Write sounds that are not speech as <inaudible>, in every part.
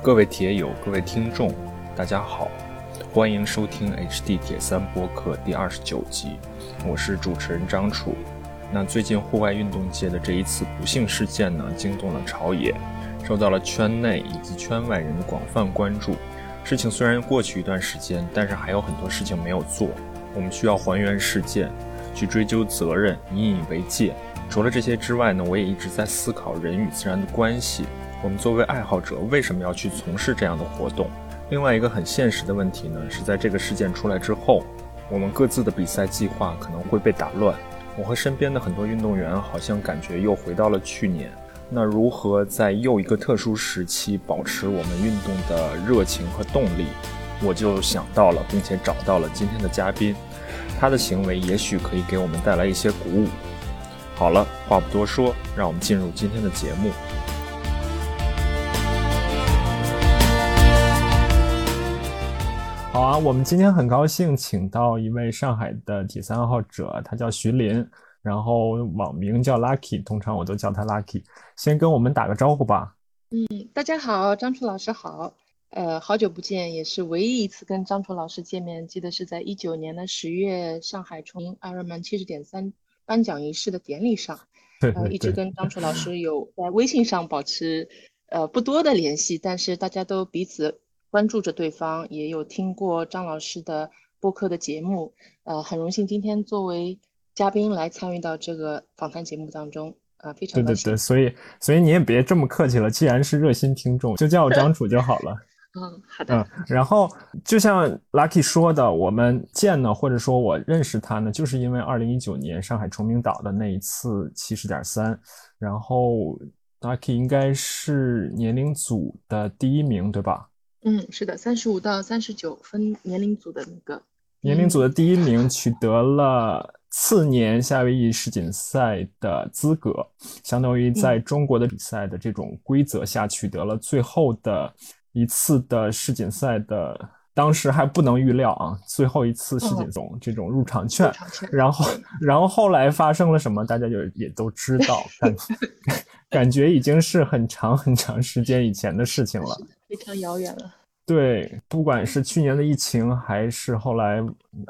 各位铁友，各位听众，大家好，欢迎收听 HD 铁三播客第二十九集，我是主持人张楚。那最近户外运动界的这一次不幸事件呢，惊动了朝野，受到了圈内以及圈外人的广泛关注。事情虽然过去一段时间，但是还有很多事情没有做，我们需要还原事件，去追究责任，引以为戒。除了这些之外呢，我也一直在思考人与自然的关系。我们作为爱好者，为什么要去从事这样的活动？另外一个很现实的问题呢，是在这个事件出来之后，我们各自的比赛计划可能会被打乱。我和身边的很多运动员好像感觉又回到了去年。那如何在又一个特殊时期保持我们运动的热情和动力？我就想到了，并且找到了今天的嘉宾，他的行为也许可以给我们带来一些鼓舞。好了，话不多说，让我们进入今天的节目。好啊，我们今天很高兴请到一位上海的体三爱好者，他叫徐林，然后网名叫 Lucky，通常我都叫他 Lucky。先跟我们打个招呼吧。嗯，大家好，张楚老师好。呃，好久不见，也是唯一一次跟张楚老师见面，记得是在一九年的十月上海崇明 Ironman 七十点三。颁奖仪式的典礼上，对呃，一直跟张楚老师有在微信上保持呃不多的联系，但是大家都彼此关注着对方，也有听过张老师的播客的节目，呃，很荣幸今天作为嘉宾来参与到这个访谈节目当中，啊，非常对对对，所以所以你也别这么客气了，既然是热心听众，就叫我张楚就好了。<laughs> 嗯，好的。嗯，然后就像 Lucky 说的，我们见呢，或者说我认识他呢，就是因为二零一九年上海崇明岛的那一次七十点三，然后 Lucky 应该是年龄组的第一名，对吧？嗯，是的，三十五到三十九分年龄组的那个。年龄组的第一名，取得了次年夏威夷世锦赛的资格，相当于在中国的比赛的这种规则下取得了最后的。一次的世锦赛的，当时还不能预料啊，最后一次世锦总这种入场券，然后然后后来发生了什么，大家就也都知道，感 <laughs> 感觉已经是很长很长时间以前的事情了，非常遥远了。对，不管是去年的疫情，还是后来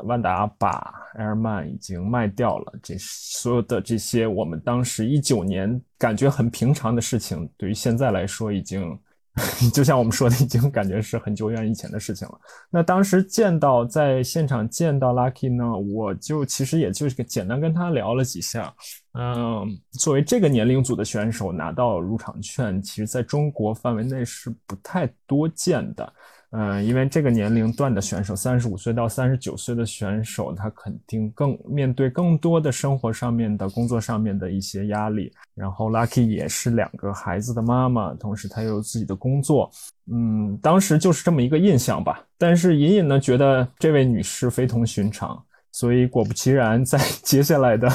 万达把 Airman 已经卖掉了，这所有的这些我们当时一九年感觉很平常的事情，对于现在来说已经。<laughs> 就像我们说的，已经感觉是很久远以前的事情了。那当时见到在现场见到 Lucky 呢，我就其实也就是简单跟他聊了几下。嗯，作为这个年龄组的选手拿到入场券，其实在中国范围内是不太多见的。嗯，因为这个年龄段的选手，三十五岁到三十九岁的选手，他肯定更面对更多的生活上面的工作上面的一些压力。然后，Lucky 也是两个孩子的妈妈，同时她又有自己的工作。嗯，当时就是这么一个印象吧。但是隐隐呢，觉得这位女士非同寻常。所以果不其然，在 <laughs> 接下来的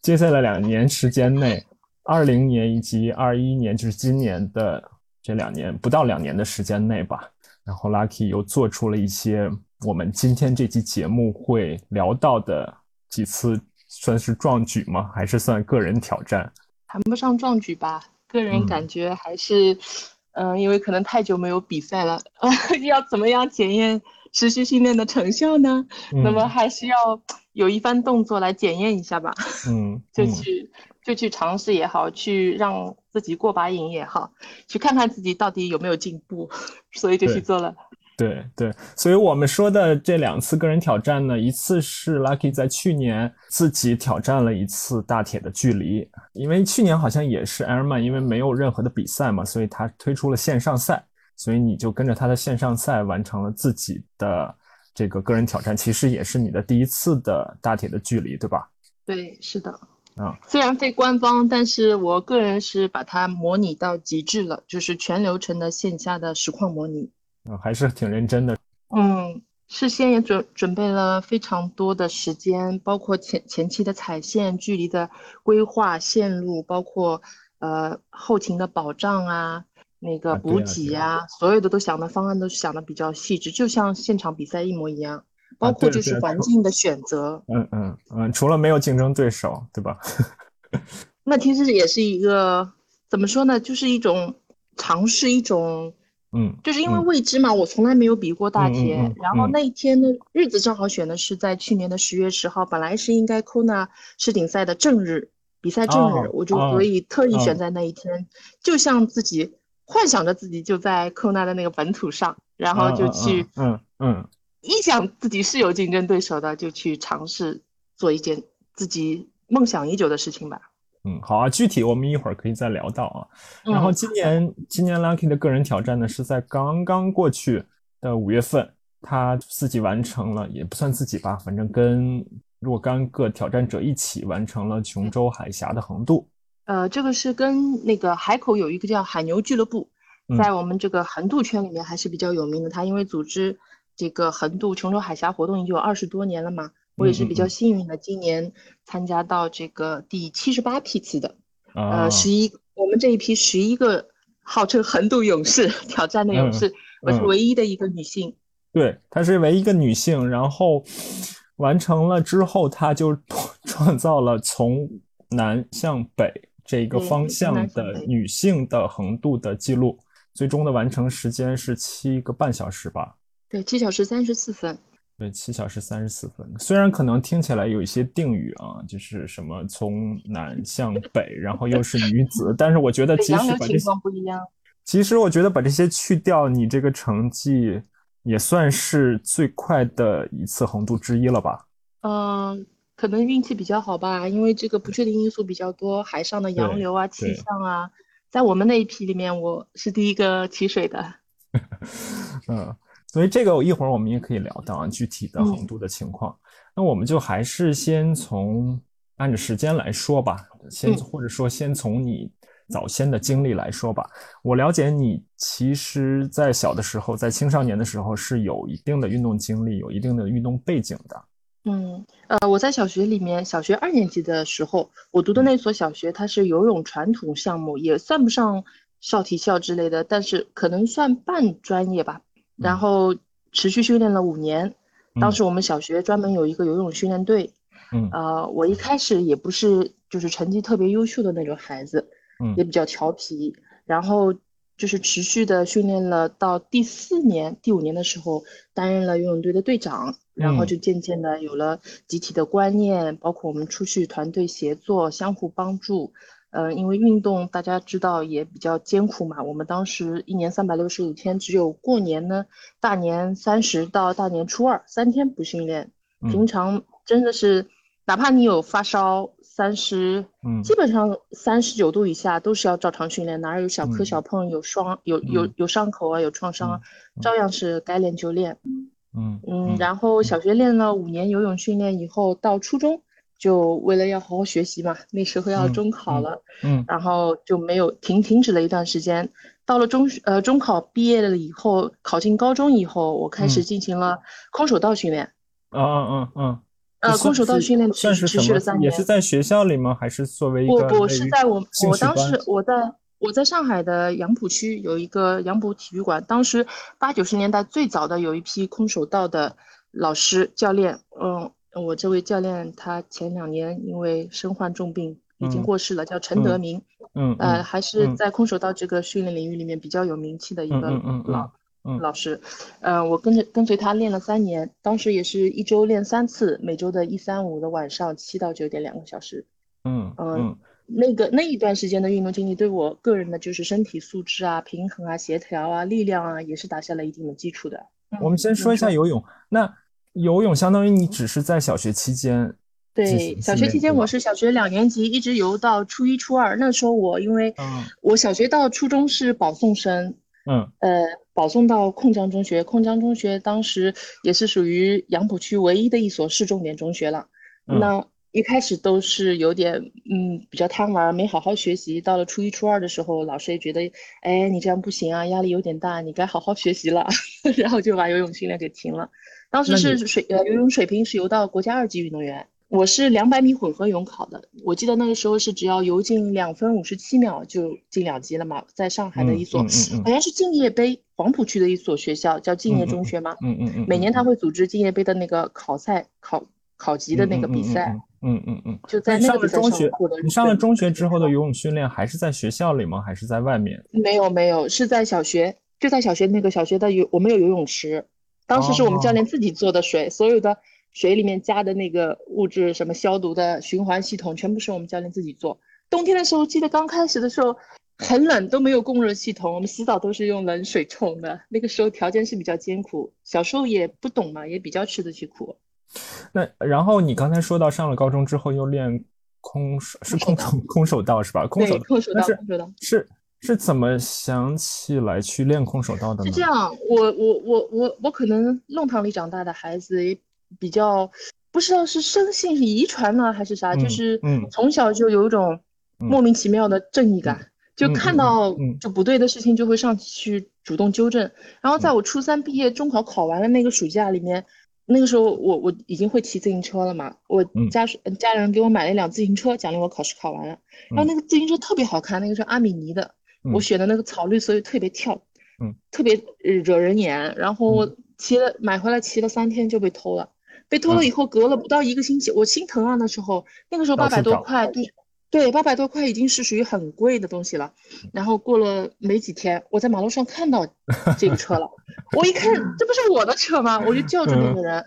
接下来两年时间内，二零年以及二一年，就是今年的这两年不到两年的时间内吧。然后 Lucky 又做出了一些我们今天这期节目会聊到的几次，算是壮举吗？还是算个人挑战？谈不上壮举吧，个人感觉还是，嗯，因为可能太久没有比赛了，<laughs> 要怎么样检验持续训练的成效呢？那么还是要有一番动作来检验一下吧。嗯，<laughs> 就去就去尝试也好，去让。自己过把瘾也好，去看看自己到底有没有进步，<laughs> 所以就去做了。对对，所以我们说的这两次个人挑战呢，一次是 Lucky 在去年自己挑战了一次大铁的距离，因为去年好像也是 Airman，因为没有任何的比赛嘛，所以他推出了线上赛，所以你就跟着他的线上赛完成了自己的这个个人挑战，其实也是你的第一次的大铁的距离，对吧？对，是的。啊，虽然非官方，但是我个人是把它模拟到极致了，就是全流程的线下的实况模拟。嗯，还是挺认真的。嗯，事先也准准备了非常多的时间，包括前前期的踩线距离的规划线路，包括呃后勤的保障啊，那个补给啊，所有的都想的方案都想的比较细致，就像现场比赛一模一样。包括就是环境的选择，嗯嗯嗯，除了没有竞争对手，对吧？<laughs> 那其实也是一个怎么说呢？就是一种尝试，一种嗯，就是因为嗯未知嘛，我从来没有比过大田嗯铁。嗯嗯然后那一天的日子正好选的是在去年的十月十号，本来是应该 Kona 世锦赛的正日，比赛正日，哦我就哦所以特意选哦在那一天，就像自己幻想着自己就在 Kona 的那个本土上，然后就去嗯嗯嗯一想自己是有竞争对手的，就去尝试做一件自己梦想已久的事情吧。嗯，好啊，具体我们一会儿可以再聊到啊。然后嗯今年今年 Lucky 的个人挑战呢是在刚刚过去的五月份，他自己完成了，也不算自己吧，反正跟若干个挑战者一起完成了琼州海峡的横渡。呃，这个是跟那个海口有一个叫海牛俱乐部，嗯在我们这个横渡圈里面还是比较有名的。他因为组织这个横渡琼州海峡活动已经有二十多年了嘛，我也是比较幸运的，今年参加到这个第七十八批次的，啊，呃，十一，我们这一批十一个号称横渡勇士挑战的勇嗯士，我是嗯唯一的一个女性。对，她是唯一一个女性，然后完成了之后，她就创造了从南向北这个方向的女性的横渡的记录，最终的完成时间是七个半小时吧。对，七小时三十四分。对，七小时三十四分。虽然可能听起来有一些定语啊，就是什么从南向北，然后又是女子，但是我觉得对，即洋流情使把这不一样。其实我觉得把这些去掉，你这个成绩也算是最快的一次横渡之一了吧？嗯，可能运气比较好吧，因为这个不确定因素比较多，海上的洋流啊、气象啊，在我们那一批里面，我是第一个起水的。<laughs> 嗯，所以这个一会儿我们也可以聊到啊，具体的横嗯渡的情况。那我们就还是先从按着时间来说吧，先嗯或者说先从你早先的经历来说吧。我了解你其实在小的时候，在青少年的时候是有一定的运动经历，有一定的运动背景的。嗯，呃，我在小学里面，小学二年级的时候，我读的那所小学，它是游泳传统项目，也算不上少体校之类的，但是可能算半专业吧。然嗯。后持续训练了五年，当嗯时我们小学专门有一个游泳训练队，嗯。呃，我一开始也不是就是成绩特别优秀的那种孩子，嗯。也比较调皮，然后就是持续的训练了到第四年、第五年的时候，担任了游泳队的队长，然后嗯。就渐渐的有了集体的观念，包括我们出去团队协作、相互帮助。呃，因为运动大家知道也比较艰苦嘛，我们当时一年三百六十五天，只有过年呢，大年三十到大年初二三天不训练，平嗯常真的是，哪怕你有发烧三十，嗯基本上三十九度以下都是要照常训练，哪有小磕嗯小碰，有伤有有嗯有伤口啊，有创伤啊，照样是该练就练。嗯嗯，然后小学练了五年游泳训练以后，到初中就为了要好好学习嘛，那时候要嗯中考嗯了，嗯然后就没有停停止了一段时间。到了中学呃中考毕业了以后，考进高中以后，我开始嗯进行了空手道训练。嗯嗯嗯嗯，呃，空手道训练持持算是什么续了三年也是。在学校里吗？还是作为一不不个类于是在我我当时我在我在上海的杨浦区有一个杨浦体育馆，当时八九十年代最早的有一批空手道的老师教练，嗯，我这位教练他前两年因为身患重病已经嗯过世了，叫陈德嗯明，嗯呃，嗯还是嗯在空手道这个训练领域里面比较有名气的一嗯个老嗯老师，呃，我跟着跟随他练了三年，当时也是一周练三次，每周的一三五的晚上七到九点两个小时。嗯嗯嗯那个那一段时间的运动经历，对我个人的就是身体素质啊、平衡啊、协调啊、力量啊，也是打下了一定的基础的。我们先说一下游泳。那游泳相当于你只是在小学期间对，小学期间我是小学两年级，一直游到初一、初二。那时候我因为嗯我小学到初中是保送生，嗯呃，保送到控江中学。控江中学当时也是属于杨浦区唯一的一所市重点中学了。嗯那一开始都是有点嗯比较贪玩，没好好学习。到了初一、初二的时候，老师也觉得，哎，你这样不行啊，压力有点大，你该好好学习了，<laughs> 然后就把游泳训练给停了。当时是水呃游泳水平是游到国家二级运动员。我是两百米混合泳考的，我记得那个时候是只要游进两分五十七秒就进两级了嘛，在上海的一所嗯嗯嗯嗯好像是敬业杯黄浦区的一所学校，叫敬业中学嘛？嗯嗯嗯，每年他会组织敬业杯的那个考赛考考级的那个比赛，嗯嗯嗯。就在那个中学你上了中学之后的游泳训练还是在学校里吗？还是在外面？没有没有是在小学，就在小学那个小学的游，我们有游泳池，当时是我们教练自己做的水，所有的水里面加的那个物质，什么消毒的循环系统，全部是我们教练自己做。冬天的时候，记得刚开始的时候很冷，都没有供热系统，我们洗澡都是用冷水冲的。那个时候条件是比较艰苦，小时候也不懂嘛，也比较吃得起苦。那然后你刚才说到上了高中之后又练空手，是空手空手道是吧？空手空手道，空手道是是怎么想起来去练空手道的呢？是这样，我我我我我可能弄堂里长大的孩子也比较不知道是生性是遗传呢还是啥，就是从小就有一种。莫名其妙的正义感，就看到就不对的事情就会上去主动纠正。然后在我初三毕业，中考考完了那个暑假里面，那个时候我我已经会骑自行车了嘛，我家家人给我买了一辆自行车，奖励我考试考完了。然后那个自行车特别好看，那个是阿米尼的，我选的那个草绿色又特别跳，嗯，特别惹人眼。然后我骑了买回来骑了三天就被偷了，被偷了以后隔了不到一个星期，我心疼啊那时候，那个时候八百多块对。对，八百多块已经是属于很贵的东西了。然后过了没几天，我在马路上看到这个车了，<laughs> 我一看，这不是我的车吗？我就叫住那个人，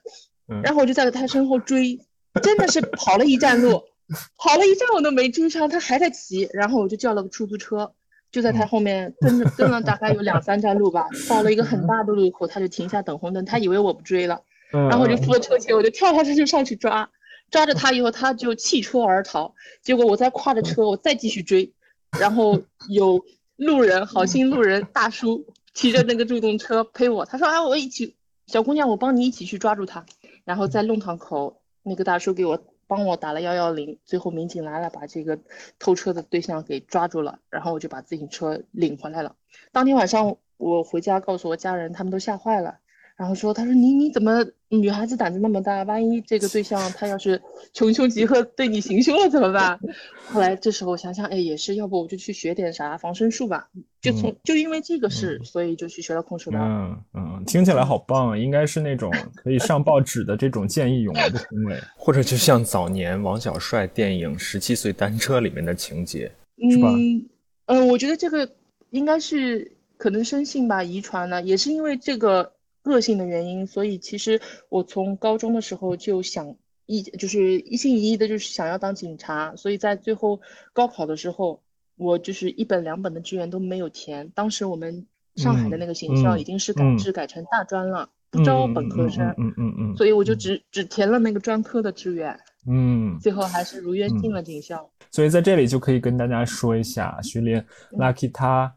然后我就在他身后追，真的是跑了一站路，<laughs> 跑了一站我都没追上，他还在骑。然后我就叫了个出租车，就在他后面跟着跟了大概有两三站路吧，到了一个很大的路口，他就停下等红灯，他以为我不追了，然后我就付了车前，我就跳下车就上去抓。抓着他以后，他就弃车而逃。结果我再跨着车，我再继续追，然后有路人，好心路人大叔骑着那个助动车陪我。他说：“啊，我一起，小姑娘，我帮你一起去抓住他。”然后在弄堂口，那个大叔给我帮我打了幺幺零。最后民警来了，把这个偷车的对象给抓住了。然后我就把自行车领回来了。当天晚上我回家告诉我家人，他们都吓坏了。然后说：“他说你你怎么女孩子胆子那么大？万一这个对象他要是穷凶极恶对你行凶了怎么办？” <laughs> 后来这时候想想，哎，也是，要不我就去学点啥防身术吧。就从就因为这个事，所以就去学了空手道。嗯嗯，听起来好棒啊！应该是那种可以上报纸的这种见义勇为的行为，或者就像早年王小帅电影《十七岁单车》里面的情节，是吧？嗯，我觉得这个应该是可能生性吧，遗传的，也是因为这个。个性的原因，所以其实我从高中的时候就想一就是一心一意的，就是想要当警察。所以在最后高考的时候，我就是一本两本的志愿都没有填。当时我们上海的那个警校已经是改制改成大专了，不招本科生。嗯嗯嗯。所以我就只只填了那个专科的志愿。嗯。最后还是如愿进了警校。所以在这里就可以跟大家说一下，徐林 Lucky 他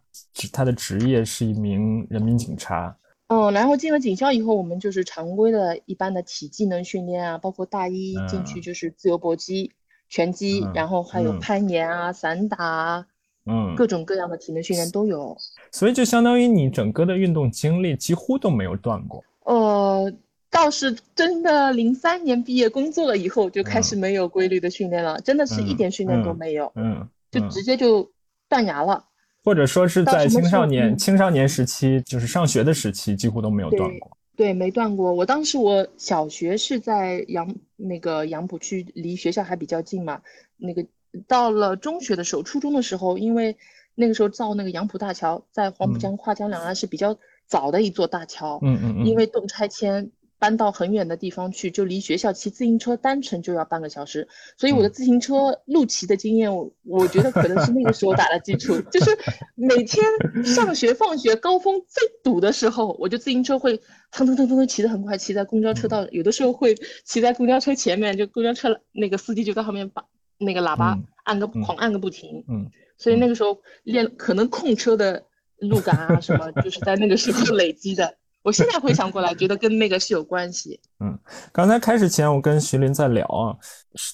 他的职业是一名人民警察。嗯，然后进了警校以后，我们就是常规的一般的体技能训练啊，包括大一进去就是自由搏击、拳击，然后还有攀岩啊、散打，嗯，各种各样的体能训练都有。所以就相当于你整个的运动经历几乎都没有断过。呃，倒是真的，零三年毕业工作了以后就开始没有规律的训练了，真的是一点训练都没有，嗯，就直接就断崖了。或者说是在青少年青少年时期，就是上学的时期，几乎都没有断过。对，没断过。我当时我小学是在杨那个杨浦区，离学校还比较近嘛。那个到了中学的时候，初中的时候，因为那个时候造那个杨浦大桥，在黄浦江跨江两岸是比较早的一座大桥。嗯嗯嗯。因为动拆迁。搬到很远的地方去，就离学校骑自行车单程就要半个小时，所以我的自行车路骑的经验，我我觉得可能是那个时候打的基础。就是每天上学放学高峰最堵的时候，我就自行车会腾腾腾腾腾骑得很快，骑在公交车道，有的时候会骑在公交车前面，就公交车那个司机就在后面把那个喇叭按个狂按个不停。嗯，所以那个时候练可能控车的路感啊什么，就是在那个时候累积的。我现在回想过来，觉得跟那个是有关系。<laughs> 嗯，刚才开始前，我跟徐林在聊啊，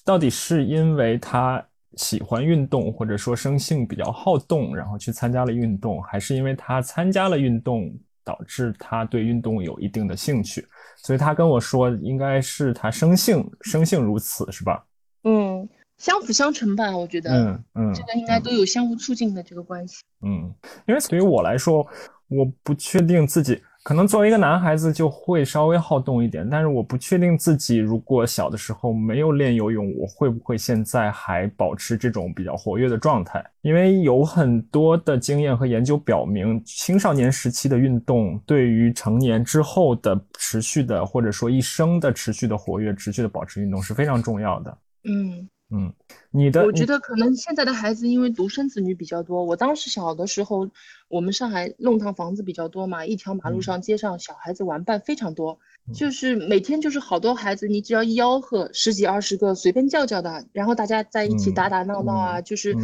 到底是因为他喜欢运动，或者说生性比较好动，然后去参加了运动，还是因为他参加了运动，导致他对运动有一定的兴趣？所以他跟我说，应该是他生性生性如此，是吧？嗯，相辅相成吧，我觉得。嗯嗯，这个应该都有相互促进的这个关系。嗯，因为对于我来说。我不确定自己可能作为一个男孩子就会稍微好动一点，但是我不确定自己如果小的时候没有练游泳，我会不会现在还保持这种比较活跃的状态？因为有很多的经验和研究表明，青少年时期的运动对于成年之后的持续的或者说一生的持续的活跃、持续的保持运动是非常重要的。嗯。嗯，你的我觉得可能现在的孩子因为独生子女比较多，我当时小的时候，我们上海弄堂房子比较多嘛，一条马路上街上小孩子玩伴非常多，就是每天就是好多孩子，你只要一吆喝，十几二十个随便叫叫的，然后大家在一起打打闹闹啊，就是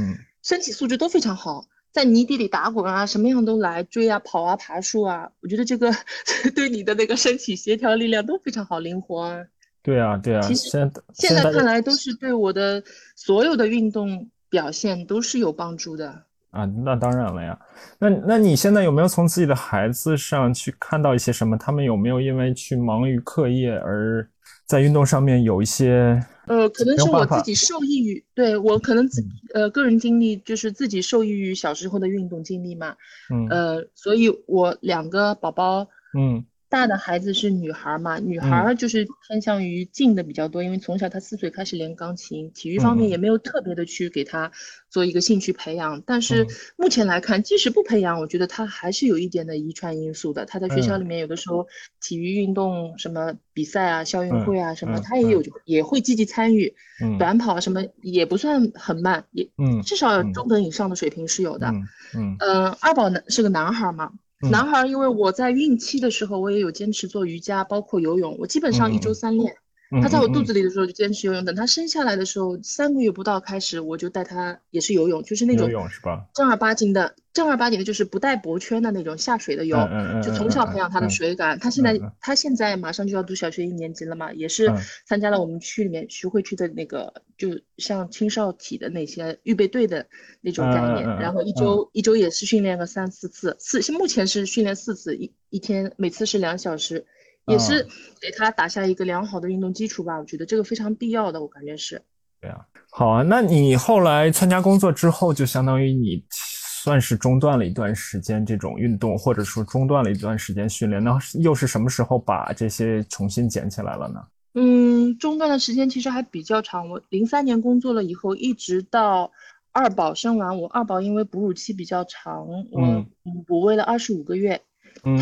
身体素质都非常好，在泥地里打滚啊，什么样都来追啊跑啊爬树啊，我觉得这个 <laughs> 对你的那个身体协调力量都非常好，灵活啊。对啊，对啊，其实现在看来都是对我的所有的运动表现都是有帮助的啊。那当然了呀。那那你现在有没有从自己的孩子上去看到一些什么？他们有没有因为去忙于课业而在运动上面有一些？呃，可能是我自己受益于，对我可能自呃个人经历就是自己受益于小时候的运动经历嘛。嗯。呃，所以我两个宝宝，嗯。大的孩子是女孩嘛？女孩就是偏向于静的比较多，因为从小她四岁开始练钢琴，体育方面也没有特别的去给她做一个兴趣培养。但是目前来看，即使不培养，我觉得她还是有一点的遗传因素的。她在学校里面有的时候体育运动什么比赛啊、校运会啊什么，她也有也会积极参与。短跑什么也不算很慢，也至少中等以上的水平是有的。嗯嗯，二宝呢是个男孩嘛？男孩，因为我在孕期的时候，我也有坚持做瑜伽，包括游泳，我基本上一周三练。他在我肚子里的时候就坚持游泳，等他生下来的时候，三个月不到开始，我就带他也是游泳，就是那种游泳是吧？正儿八经的，正儿八经的，就是不带脖圈的那种下水的游，就从小培养他的水感。他现在他现在马上就要读小学一年级了嘛，也是参加了我们区里面徐汇区的那个，就像青少体的那些预备队的那种概念，然后一周一周也是训练个三四次，四目前是训练四次，一一天每次是两小时。也是给他打下一个良好的运动基础吧，我觉得这个非常必要的，我感觉是。对啊，好啊，那你后来参加工作之后，就相当于你算是中断了一段时间这种运动，或者说中断了一段时间训练，那又是什么时候把这些重新捡起来了呢？嗯，中断的时间其实还比较长，我零三年工作了以后，一直到二宝生完，我二宝因为哺乳期比较长，我哺喂了二十五个月。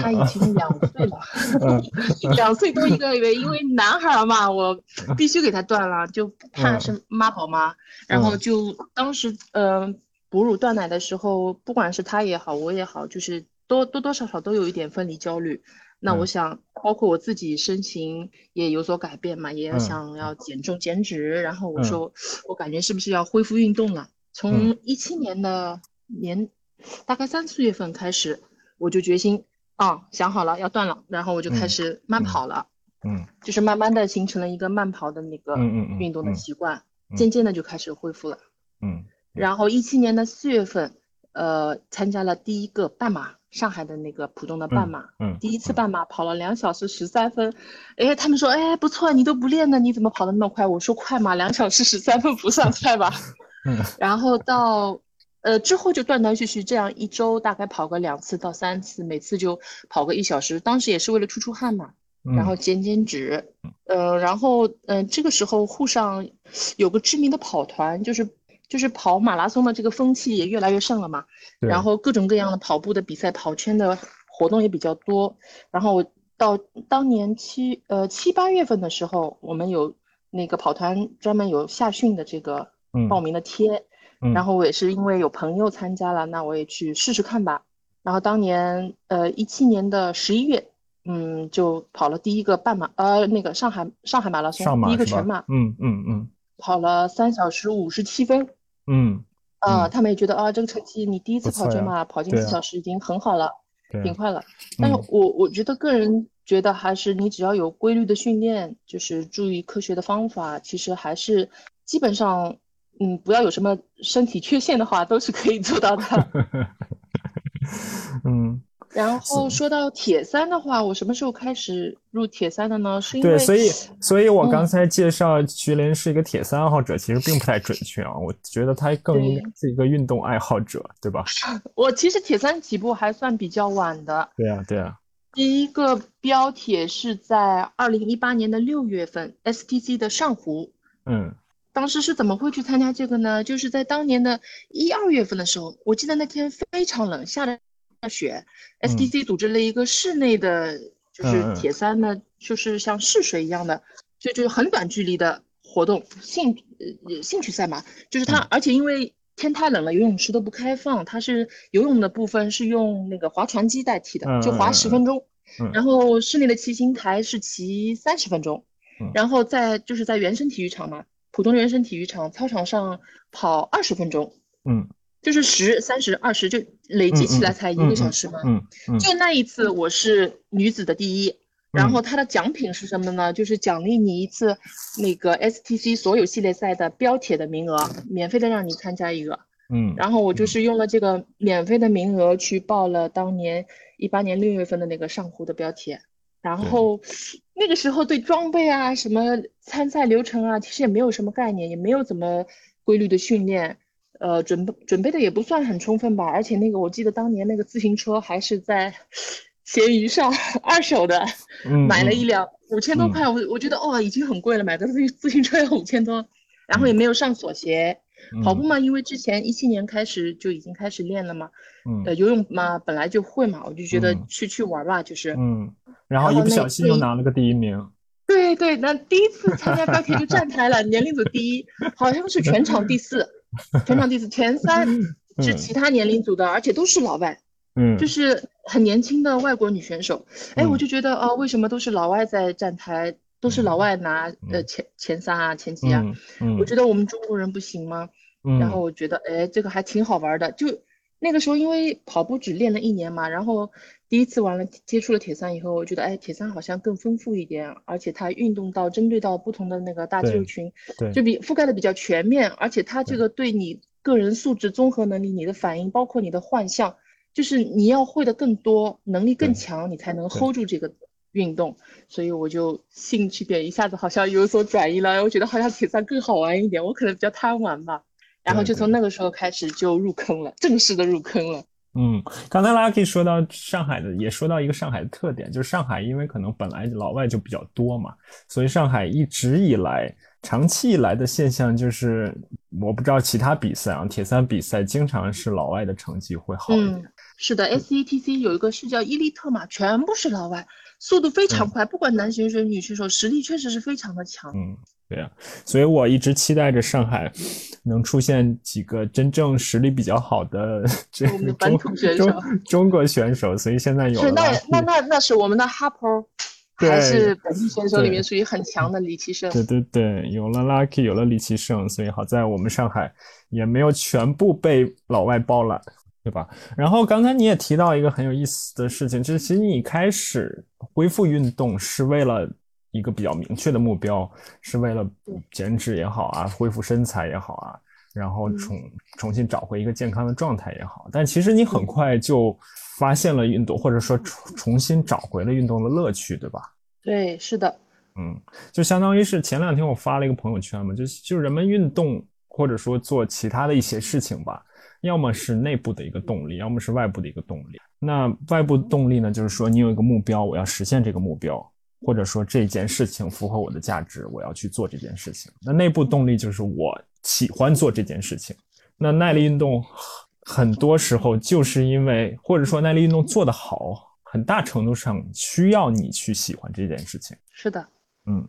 他已经两岁了，<laughs> 两岁多一个月，因为男孩嘛，我必须给他断了，就怕是妈宝嘛。然后就当时，呃，哺乳断奶的时候，不管是他也好，我也好，就是多多多少少都有一点分离焦虑。那我想，包括我自己身形也有所改变嘛，也想要减重减脂。然后我说，我感觉是不是要恢复运动了？从一七年的年大概三四月份开始，我就决心。啊，想好了要断了，然后我就开始慢跑了，嗯，就是慢慢的形成了一个慢跑的那个运动的习惯，渐渐的就开始恢复了，嗯，然后一七年的四月份，呃，参加了第一个半马，上海的那个浦东的半马，嗯，第一次半马跑了两小时十三分，哎，他们说，哎，不错，你都不练呢，你怎么跑得那么快？我说快嘛，两小时十三分不算快吧，嗯，<laughs> 然后到。呃，之后就断断续续这样一周大概跑个两次到三次，每次就跑个一小时。当时也是为了出出汗嘛，然后减减脂。呃，然后嗯，这个时候沪上有个知名的跑团，就是就是跑马拉松的这个风气也越来越盛了嘛。然后各种各样的跑步的比赛、跑圈的活动也比较多。然后到当年七呃七八月份的时候，我们有那个跑团专门有夏训的这个报名的贴。然后我也是因为有朋友参加了，那我也去试试看吧。然后当年，呃，一七年的十一月，嗯，就跑了第一个半马，呃，那个上海上海马拉松第一个全马，嗯嗯嗯，跑了三小时五十七分，嗯，啊，他们也觉得啊，这个成绩你第一次跑全马跑进四小时已经很好了，挺快了。但是我我觉得个人觉得还是你只要有规律的训练，就是注意科学的方法，其实还是基本上。嗯，不要有什么身体缺陷的话，都是可以做到的。<laughs> 嗯，然后说到铁三的话，我什么时候开始入铁三的呢？是因为对，所以，所以我刚才介绍徐林是一个铁三爱好者，其实并不太准确啊。我觉得他更应该是一个运动爱好者，对吧？<laughs> 我其实铁三起步还算比较晚的。对啊，对啊。第一个标铁是在二零一八年的六月份，STC 的上湖。嗯当时是怎么会去参加这个呢？就是在当年的一二月份的时候，我记得那天非常冷，下着雪。嗯 STC 组织了一个室内的，就是铁三呢，就是像试水一样的，就就是很短距离的活动，兴呃兴趣赛嘛。就是它，嗯而且因为天太冷了，游泳池都不开放，它是游泳的部分是用那个划船机代替的，就划十分钟。嗯然后室内的骑行台是骑三十分钟嗯，然后在就是在原生体育场嘛，普通原生体育场操场上跑二十分钟，嗯就是十、三十、二十，就累积起来才一个小时嘛。嗯嗯就那一次我是女子的第一，然后它的奖品是什么呢？就是奖励你一次那个 STC 所有系列赛的标铁的名额，免费的让你参加一个。嗯然后我就是用了这个免费的名额去报了当年一八年六月份的那个上湖的标铁，然后那个时候对装备啊、什么参赛流程啊，其实也没有什么概念，也没有怎么规律的训练，呃，准备准备的也不算很充分吧。而且那个我记得当年那个自行车还是在 <laughs> 闲鱼上二手的，嗯，买了一辆五千多嗯块，我我觉得哦已经很贵了，买个自行自行车要五千多，然后也没有上锁鞋。跑步嘛，因为之前一七年开始就已经开始练了嘛，嗯呃，游泳嘛本来就会嘛，我就觉得嗯去去玩吧，就是，嗯，然后一不小心又拿了个第一名。对对，那第一次参加标铁就站台了，年龄组第一，好像是全场第四，<laughs> 全场第四，前三是嗯其他年龄组的，而且都是老外，嗯就是很年轻的外国女选手，哎，嗯我就觉得啊，为什么都是老外在站台，都是老外拿呃嗯前前三啊前几啊，我觉得我们中国人不行吗？嗯然后我觉得，哎，这个还挺好玩的。就那个时候，因为跑步只练了一年嘛，然后第一次玩了接触了铁三以后，我觉得，哎，铁三好像更丰富一点，而且它运动到针对到不同的那个大肌肉群，对就比覆盖的比较全面，而且它这个对你个人素质、综合能力、你的反应，包括你的幻象，就是你要会的更多，能力更强，你才能对 hold 住这个运动。所以我就兴趣点一下子好像有所转移了，我觉得好像铁三更好玩一点，我可能比较贪玩吧。然后就从那个时候开始就入坑了，正式的入坑了。嗯，刚才 Lucky 说到上海的，也说到一个上海的特点，就是上海因为可能本来老外就比较多嘛，所以上海一直以来、长期以来的现象就是，我不知道其他比赛啊，铁三比赛经常是老外的成绩会好一点。嗯，是的，SETC 有一个是叫伊利特嘛，全部是老外，速度非常快，不管男选手、女选手，实力确实是非常的强。嗯，对呀、所以我一直期待着上海能出现几个真正实力比较好的 <laughs> 这我们的本中中中国选手，所以现在有那那那那是我们的 Harper，还是本地选手里面属于很强的李奇胜。对对对，有了 Lucky，有了李奇胜，所以好在我们上海也没有全部被老外包揽，对吧？然后刚才你也提到一个很有意思的事情，就是其实你开始恢复运动是为了一个比较明确的目标，是为了减脂也好啊，恢复身材也好啊，然后嗯重重新找回一个健康的状态也好。但其实你很快就发现了运动，或者说重重新找回了运动的乐趣，对吧？对，是的，嗯，就相当于是前两天我发了一个朋友圈嘛，就就人们运动或者说做其他的一些事情吧，要么是内部的一个动力，要么是外部的一个动力。那外部动力呢，就是说你有一个目标，我要实现这个目标，或者说这件事情符合我的价值，我要去做这件事情。那内部动力就是我喜欢做这件事情。那耐力运动很多时候就是因为，或者说耐力运动做得好，很大程度上需要你去喜欢这件事情。是的，嗯，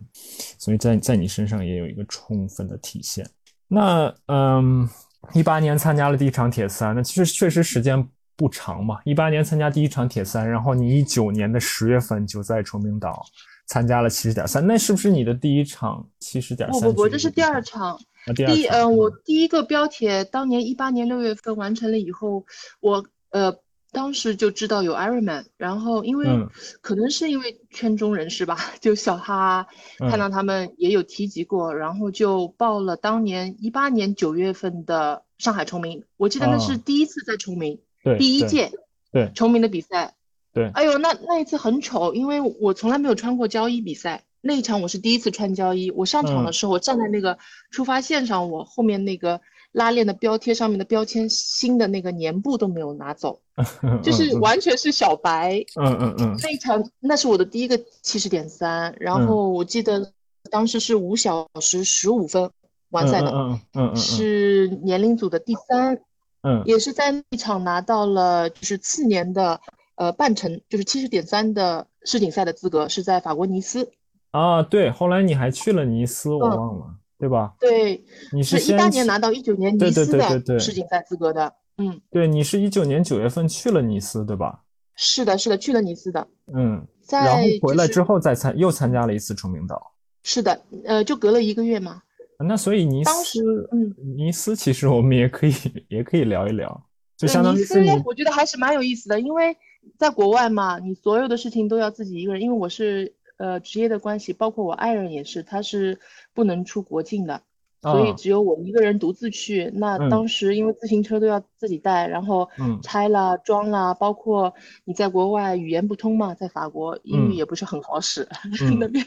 所以在在你身上也有一个充分的体现。那嗯，一八年参加了第一场铁三，那其实确实时间不长嘛。一八年参加第一场铁三，然后你一九年的十月份就在崇明岛参加了七十点三，那是不是你的第一场七十点三？不不不，这是第二场。啊，第二第场呃，我第一个标铁当年一八年六月份完成了以后，我呃当时就知道有 Ironman，然后因为嗯可能是因为圈中人士吧，就小哈嗯看到他们也有提及过，然后就报了当年一八年九月份的上海崇明，我记得那是哦第一次在崇明，对对第一届对崇明的比赛。对哎呦，那那一次很丑，因为我从来没有穿过胶衣比赛。那一场我是第一次穿胶衣，我上场的嗯时候，我站在那个出发线上，我后面那个拉链的标贴上面的标签新的那个粘布都没有拿走，<laughs> 就是完全是小白。嗯嗯嗯。那一场那是我的第一个七十点三，然后我记得当时是五小时十五分完赛的，嗯嗯嗯，是年龄组的第三，嗯，也是在那场拿到了就是次年的呃半程，就是七十点三的世锦赛的资格，是在法国尼斯。啊，对，后来你还去了尼斯，我忘了。对吧？对，你是一八年拿到一九年尼斯的世锦赛资格的。嗯，对，你是一九年九月份去了尼斯，对吧？是的，是的，去了尼斯的。嗯，然后回来之后再参又参加了一次崇明岛。是的，呃，就隔了一个月嘛。那所以尼斯，嗯，尼斯其实我们也可以也可以聊一聊，就相当于是我觉得还是蛮有意思的，因为在国外嘛，你所有的事情都要自己一个人，因为我是。呃，职业的关系，包括我爱人也是，他是不能出国境的，所以只有我一个人独自去。那当时因为自行车都要自己带，然后拆了装了，包括你在国外语言不通嘛，在法国英语也不是很好使，<laughs> 那边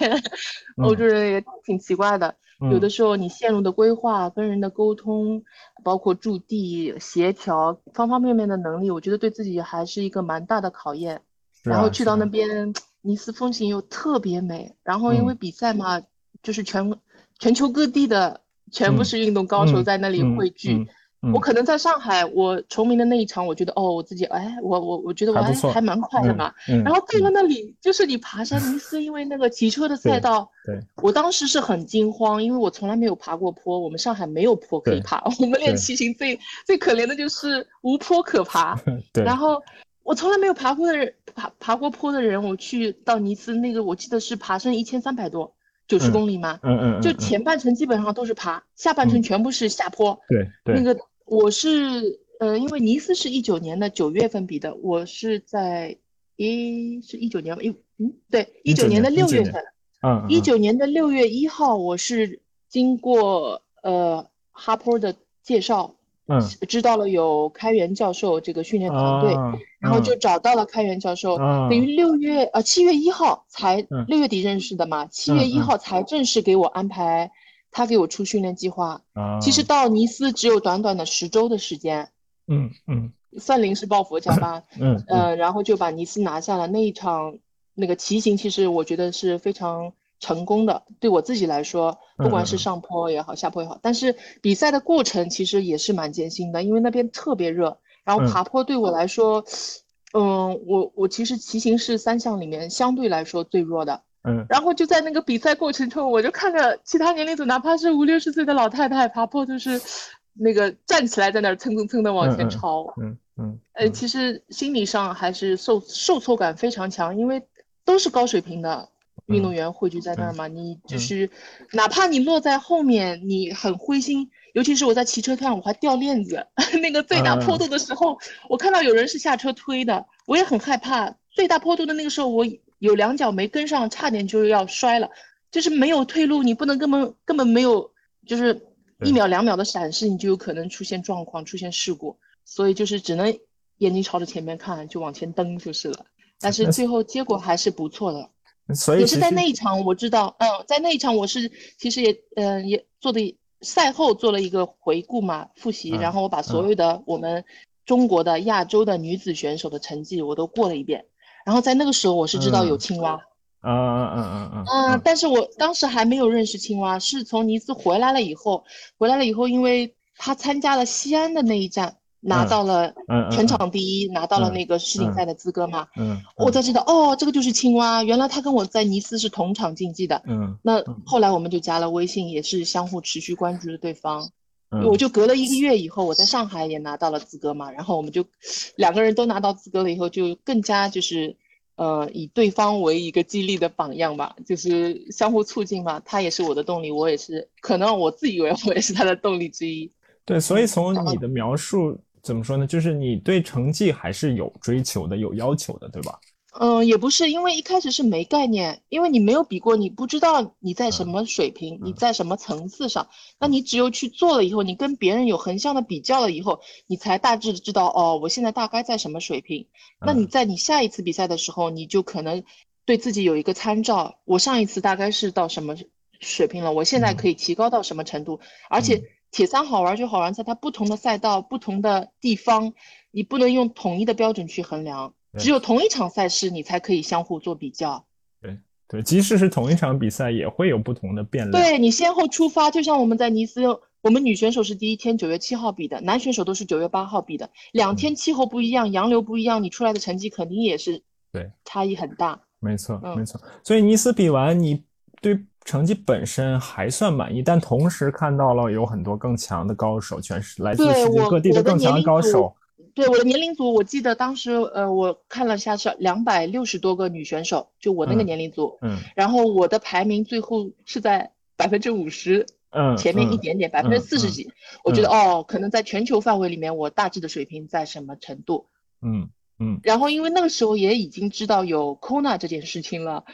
欧洲人也挺奇怪的。有的时候你线路的规划、跟人的沟通，包括驻地协调方方面面的能力，我觉得对自己还是一个蛮大的考验。然后去到那边。尼斯风景又特别美，然后因为比赛嘛，就是全全球各地的全部是运动高手在那里汇聚。我可能在上海，我崇明的那一场，我觉得哦，我自己哎，我我我觉得我还还蛮快的嘛。然后到了那里，就是你爬山尼斯，因为那个骑车的赛道，对，我当时是很惊慌，因为我从来没有爬过坡，我们上海没有坡可以爬，我们练骑行最最可怜的就是无坡可爬。<laughs> 对，然后。我从来没有爬过的人，爬爬过坡的人，我去到尼斯那个，我记得是爬升一千三百多，九十公里嘛，嗯嗯，就前半程基本上都是爬，下半程全部是下坡。对对，那个我是，呃，因为尼斯是一九年的九月份比的，我是在一是一九年，一嗯对，一九年的六月份，嗯，一九年的六月一号，我是经过呃哈坡的介绍。嗯，知道了有开源教授这个训练团队，然后就找到了开源教授，等于六月呃七月一号才六月底认识的嘛，七月一号才正式给我安排，他给我出训练计划。其实到尼斯只有短短的十周的时间，嗯嗯，算临时抱佛脚吧，嗯呃，然后就把尼斯拿下了那一场那个骑行，其实我觉得是非常。成功的，对我自己来说，不管是上坡也好，下坡也好，但是比赛的过程其实也是蛮艰辛的，因为那边特别热。然后爬坡对我来说，嗯，我我其实骑行是三项里面相对来说最弱的。嗯。然后就在那个比赛过程中，我就看着其他年龄组，哪怕是五六十岁的老太太爬坡，就是那个站起来在那儿蹭蹭蹭的往前超。嗯嗯。呃，其实心理上还是受受挫感非常强，因为都是高水平的。运动员汇聚在那儿嘛，你就是哪怕你落在后面，你很灰心。尤其是我在骑车上，我还掉链子。<laughs> 那个最大坡度的时候，我看到有人是下车推的，我也很害怕。最大坡度的那个时候，我有两脚没跟上，差点就要摔了。就是没有退路，你不能根本根本没有，就是一秒两秒的闪失，你就有可能出现状况、出现事故。所以就是只能眼睛朝着前面看，就往前蹬就是了。但是最后结果还是不错的。所以也是在那一场，我知道，嗯，在那一场我是其实也，嗯，也做的赛后做了一个回顾嘛，复习，然后我把所有的我们中国的亚洲的女子选手的成绩我都过了一遍，然后在那个时候我是知道有青蛙，嗯嗯嗯嗯嗯，嗯，但是我当时还没有认识青蛙，是从尼斯回来了以后，回来了以后，因为他参加了西安的那一站。拿到了全场第一，拿到了那个世锦赛的资格嘛？嗯，我才知道哦，这个就是青蛙。原来他跟我在尼斯是同场竞技的。嗯，那后来我们就加了微信，也是相互持续关注着对方。嗯，我就隔了一个月以后，我在上海也拿到了资格嘛。然后我们就两个人都拿到资格了以后，就更加就是呃以对方为一个激励的榜样吧，就是相互促进嘛。他也是我的动力，我也是，可能我自以为我也是他的动力之一。对，所以从你的描述。怎么说呢？就是你对成绩还是有追求的，有要求的，对吧？嗯，也不是，因为一开始是没概念，因为你没有比过，你不知道你在什么水平，你在什么层次上。那你只有去做了以后，你跟别人有横向的比较了以后，你才大致知道哦，我现在大概在什么水平。那你在你下一次比赛的时候，你就可能对自己有一个参照。我上一次大概是到什么水平了？我现在可以提高到什么程度？而且。铁三好玩就好玩在它不同的赛道、不同的地方，你不能用统一的标准去衡量，只有同一场赛事你才可以相互做比较。对对，即使是同一场比赛，也会有不同的变量。对你先后出发，就像我们在尼斯，我们女选手是第一天九月七号比的，男选手都是九月八号比的，两天气候不一样，洋流不一样，你出来的成绩肯定也是对差异很大。没错，嗯没错。所以尼斯比完，你对成绩本身还算满意，但同时看到了有很多更强的高手，全是来自世界各地的更强高手。对我的年龄组，我记得当时呃，我看了一下是两百六十多个女选手，就我那个嗯年龄组，嗯然后我的排名最后是在百分之五十嗯，前面一嗯点点，百分之四十几。我觉得哦，可能在全球范围里面，我大致的水平在什么程度？嗯嗯然后因为那个时候也已经知道有 Kona 这件事情了，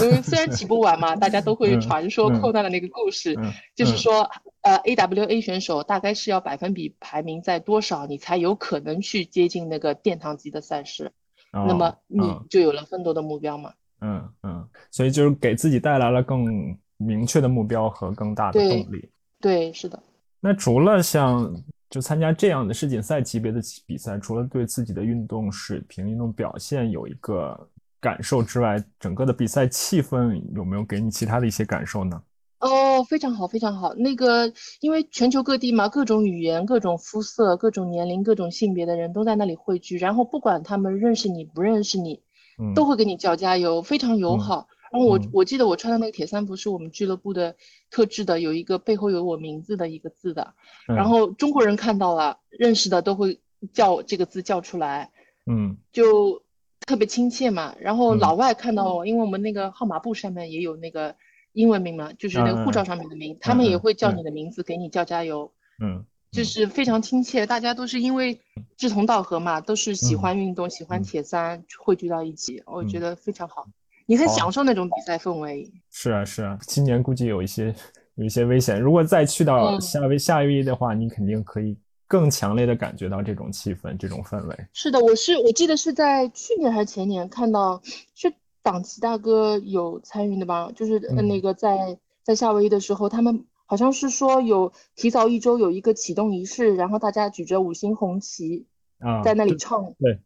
嗯，虽然起步晚嘛，大家都会嗯传说嗯 Kona 的那个故事，嗯，就是说，呃，AWA 选手大概是要百分比排名在多少，你才有可能去接近那个殿堂级的赛事，哦那么你嗯就有了奋斗的目标嘛。嗯嗯，所以就是给自己带来了更明确的目标和更大的动力。对，是的。那除了像就参加这样的世锦赛级别的比赛，除了对自己的运动水平、运动表现有一个感受之外，整个的比赛气氛有没有给你其他的一些感受呢？哦，非常好，非常好。那个，因为全球各地嘛，各种语言、各种肤色、各种年龄、各种性别的人都在那里汇聚，然后不管他们认识你不认识你，嗯，都会给你叫加油，非常友嗯好。然后我嗯我记得我穿的那个铁三服是我们俱乐部的特制的，有一个背后有我名字的一个字的。嗯然后中国人看到了，认识的都会叫这个字叫出来，嗯就特别亲切嘛。然后嗯。老外看到我，因为我们那个号码布上面也有那个英文名嘛，就是那个护照上面的名，他们也会叫你的名字，给你叫加油。嗯就是非常亲切，大家都是因为志同道合嘛，都是喜嗯。欢运动、喜欢嗯。铁三，汇聚到一起，我觉嗯。得非常好。你很享受那种比赛氛围。是啊是啊，今年估计有一些有一些危险，如果再去到嗯。夏威夏威夷的话，你肯定可以更强烈的感觉到这种气氛、这种氛围。是的，我是我记得是在去年还是前年看到，是党旗大哥有参与的吧？就是那个在在夏威夷的时候，他们好像是说有提早一周有一个启动仪式，然后大家举着五星红旗啊，在那里对唱对，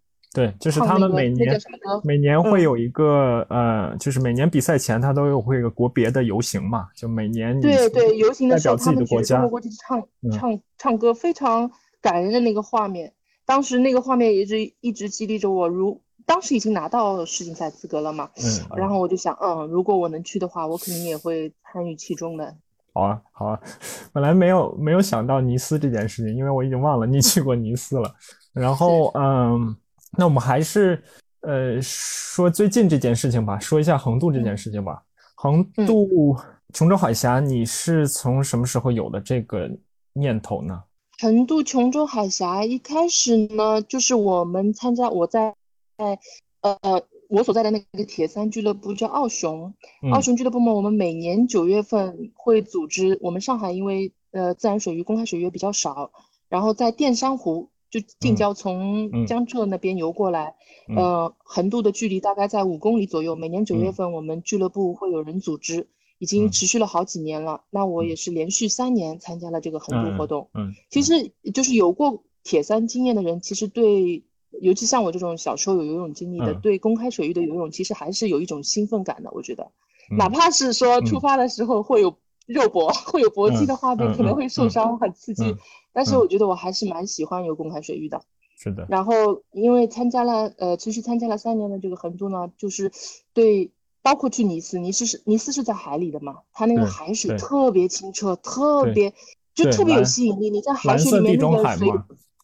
就是他们每年？每年会嗯有一个、呃，就是每年比赛前他都有会有个国别的游行嘛，就每年你对对，游行的时候，代表自他们举着中己的国家国国旗唱嗯唱唱歌，非常感人的那个画面。当时那个画面一直一直激励着我，如当时已经拿到世锦赛资格了嘛，嗯，然后我就想，嗯，如果我能去的话，我肯定也会参与其中的。好啊好啊，本来没有没有想到尼斯这件事情，因为我已经忘了你去过尼斯了。然后嗯，那我们还是呃说最近这件事情吧，说一下横渡这件事情吧。横嗯渡琼州海峡，你是从什么时候有的这个念头呢？横渡琼州海峡一开始呢，就是我们参加我在在呃我所在的那个铁三俱乐部叫奥熊，奥嗯熊俱乐部嘛，我们每年九月份会组织，我们上海因为呃自然水域、公开水域比较少，然后在淀山湖就近嗯郊从嗯江浙那边游过来，嗯呃横渡的距离大概在五公里左右，每年九月嗯份我们俱乐部会有人组织。已经嗯持续了好几年了，那我嗯也是连续三年参加了这个横渡活动。嗯，其实就是有过铁三经验的人，其实对，尤其像我这种小时候有游泳经历的，嗯对公开水域的游泳其实还是有一种兴奋感的。我觉得，嗯哪怕是说出嗯发的时候会有肉搏、<laughs> 会有搏击的画面，嗯可能会受嗯伤，很刺激嗯，但是嗯我觉得我还是蛮喜欢游公开水域的。是的，然后因为参加了呃持续参加了三年的这个横渡呢，就是对，包括去尼斯，尼斯是尼斯是在海里的嘛，它那个海水特别清澈，特别就特别有吸引力。你在海水里面那个随，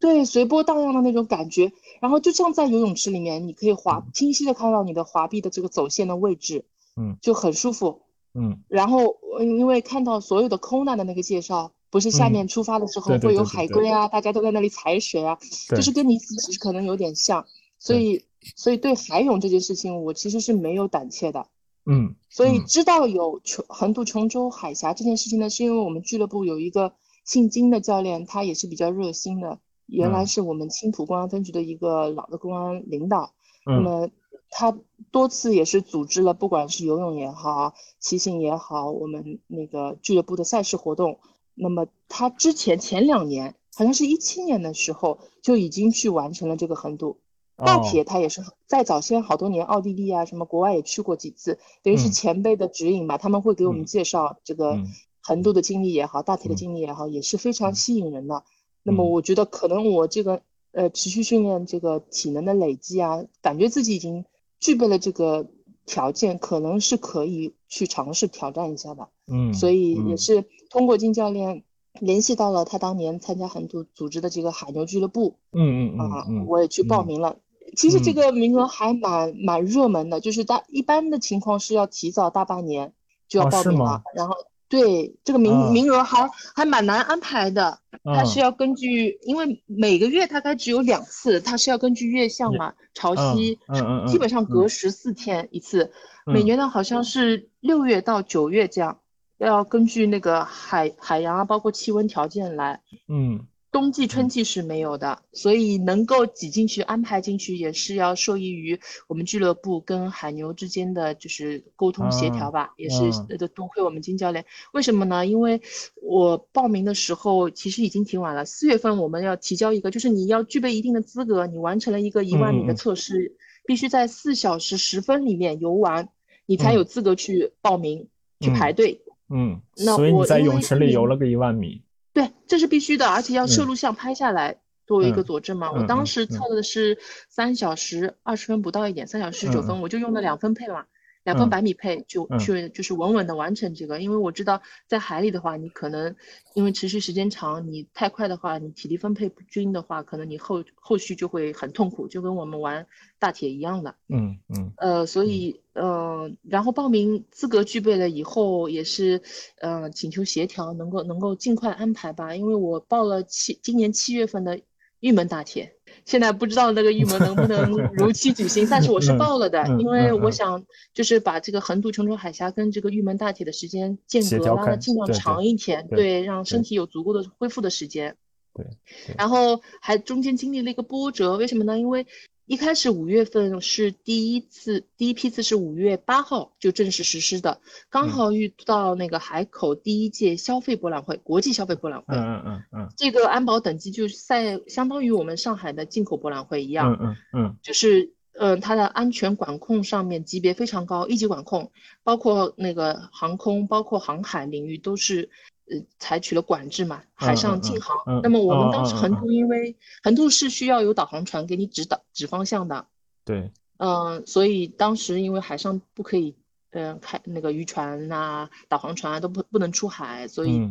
对随波荡漾的那种感觉，然后就像在游泳池里面，你可以滑清晰的看到你的滑臂的这个走线的位置，嗯就很舒服。嗯然后呃因为看到所有的 Kona 的那个介绍，不是下嗯面出发的时候会有海龟啊，大家都在那里踩水啊，就是跟尼斯其实可能有点像，所以所以对海泳这件事情，我其实是没有胆怯的。嗯所以嗯。知道有琼横渡琼州海峡这件事情呢，是因为我们俱乐部有一个姓金的教练，他也是比较热心的，原来嗯。是我们青浦公安分局的一个老的公安领导。那嗯。么他多次也是组织了，不管是游泳也好，骑行也好，我们那个俱乐部的赛事活动，那么他之前前两年，好像是一七年的时候就已经去完成了这个横渡。大铁他也是在早先好多年，奥地利啊什么国外也去过几次，等于是前辈的指引吧，他们会给我们介绍这个横渡的经历也好，大铁的经历也好，也是非常吸引人的。那么我觉得可能我这个呃持续训练这个体能的累积啊，感觉自己已经具备了这个条件，可能是可以去尝试挑战一下的。嗯，所以也是通过金教练。联系到了他当年参加很多组织的这个海牛俱乐部，嗯嗯啊，我也去报名了。其实这个名额还蛮蛮热门的，就是大一般的情况是要提早大半年就要报名了。然后对这个名名额还还蛮难安排的，它是要根据，因为每个月大概只有两次，它是要根据月相嘛，潮汐，嗯嗯，基本上隔十四天一次。每年呢好像是六月到九月这样。要根据那个海海洋啊，包括气温条件来，嗯，冬季春季是没有的，所以能够挤进去安排进去，也是要受益于我们俱乐部跟海牛之间的就是沟通协调吧，也是呃多亏我们金教练。为什么呢？因为我报名的时候其实已经挺晚了，四月份我们要提交一个，就是你要具备一定的资格，你完成了一个一万米的测试，必须在四小时十分里面游完，你才有资格去报名去排队。嗯，所以你在泳池里游了个一万米，对，这是必须的，而且要摄录像拍下来作为一个佐证嘛。我当时测的是三小时二十分不到一点，三小时九分，我就用了两分配嘛。两分百米配就去就是稳稳的完成这个，因为我知道在海里的话，你可能因为持续时间长，你太快的话，你体力分配不均的话，可能你后后续就会很痛苦，就跟我们玩大铁一样的。嗯嗯。呃，所以呃，然后报名资格具备了以后，也是呃请求协调，能够能够尽快安排吧，因为我报了七今年七月份的玉门大铁。现在不知道那个玉门能不能 <laughs> 如期举行，但是我是报了的，因为我想就是把这个横渡琼州海峡跟这个玉门大铁的时间间隔拉的尽量长一点，对，让身体有足够的恢复的时间。对，然后还中间经历了一个波折，为什么呢？因为。一开始五月份是第一次，第一批次是五月八号就正式实施的，刚好遇到那个海口第一届消费博览会，国际消费博览会。嗯嗯嗯这个安保等级就是在相当于我们上海的进口博览会一样。嗯嗯嗯。就是嗯，它的安全管控上面级别非常高，一级管控，包括那个航空，包括航海领域都是。呃，采取了管制嘛，海上禁航。那么我们当时横渡，因为横渡是需要有导航船给你指导指方向的。对。嗯，所以当时因为海上不可以，嗯，开那个渔船呐、导航船都不不能出海，所以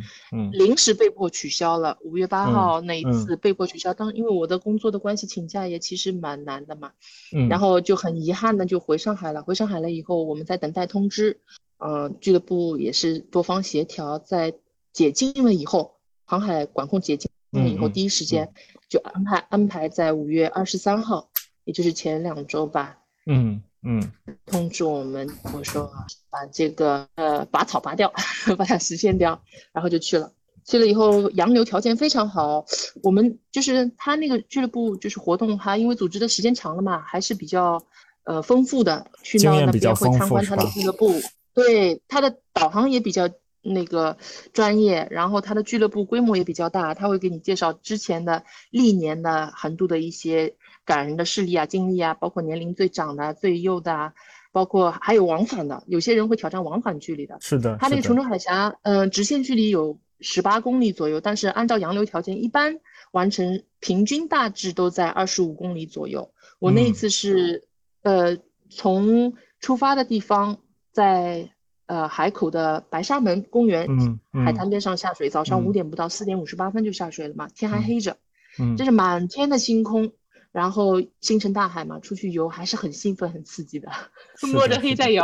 临时被迫取消了。五月八号那一次被迫取消，当因为我的工作的关系，请假也其实蛮难的嘛。嗯。然后就很遗憾的就回上海了。回上海了以后，我们在等待通知。嗯，俱乐部也是多方协调，在。解禁了以后，航海管控解禁了以后，第一时间就安排安排在五月二十三号，也就是前两周吧。嗯嗯，通知我们，我说把这个呃拔草拔掉，<laughs> 把它实现掉，然后就去了。去了以后，洋流条件非常好。我们就是他那个俱乐部，就是活动，他因为组织的时间长了嘛，还是比较呃丰富的。去到那边会参观他的俱乐部，对他的导航也比较。那个专业，然后他的俱乐部规模也比较大，他会给你介绍之前的历年的横渡的一些感人的事例啊、经历啊，包括年龄最长的、最幼的，包括还有往返的，有些人会挑战往返距离的。是的，他那个琼州海峡，嗯，直线距离有十八公里左右，但是按照洋流条件，一般完成平均大致都在二十五公里左右。我那一次是，呃，从出发的地方在。呃，海口的白沙门公园，嗯，海滩边上下水，早上五点不到，四点五十八分就下水了嘛，天还黑着，嗯，这是满天的星空，然后星辰大海嘛，出去游还是很兴奋、很刺激的，摸着黑在游，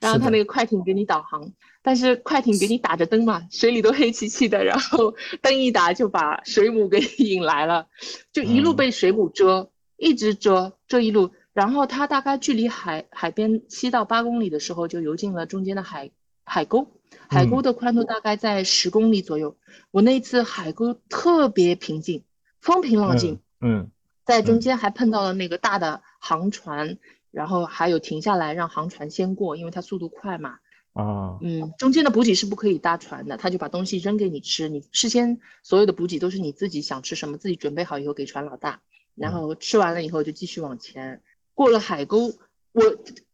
然后他那个快艇给你导航，但是快艇给你打着灯嘛，水里都黑漆漆的，然后灯一打就把水母给 <laughs> 引来了，就一路被水母蛰，一直蛰，这一路。然后它大概距离海海边七到八公里的时候，就游进了中间的海海沟，海沟的宽度大概在十公里左右。我那一次海沟特别平静，风平浪静。嗯，在中间还碰到了那个大的航船，然后还有停下来让航船先过，因为它速度快嘛。啊，嗯，中间的补给是不可以搭船的，他就把东西扔给你吃，你事先所有的补给都是你自己想吃什么，自己准备好以后给船老大，然后吃完了以后就继续往前。过了海沟，我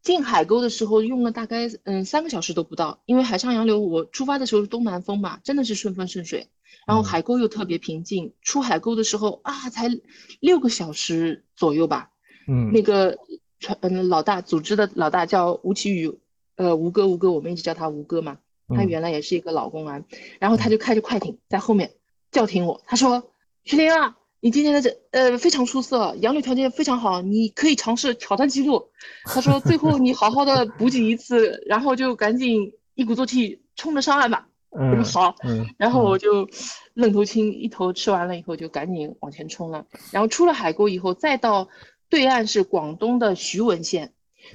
进海沟的时候用了大概嗯三个小时都不到，因为海上洋流，我出发的时候是东南风嘛，真的是顺风顺水，然后海沟又特别平静，出海沟的时候啊才六个小时左右吧，嗯，那个船嗯老大组织的老大叫吴奇宇。呃，吴哥，吴哥，我们一直叫他吴哥嘛。他原来也是一个老公安，然后他就开着快艇在后面叫停我。他说：“徐林啊，你今天的这呃非常出色，洋流条件非常好，你可以尝试挑战记录。”他说：“最后你好好的补给一次，然后就赶紧一鼓作气冲着上岸吧。”我说好，然后我就愣头青一头吃完了以后就赶紧往前冲了。然后出了海沟以后，再到对岸是广东的徐闻县。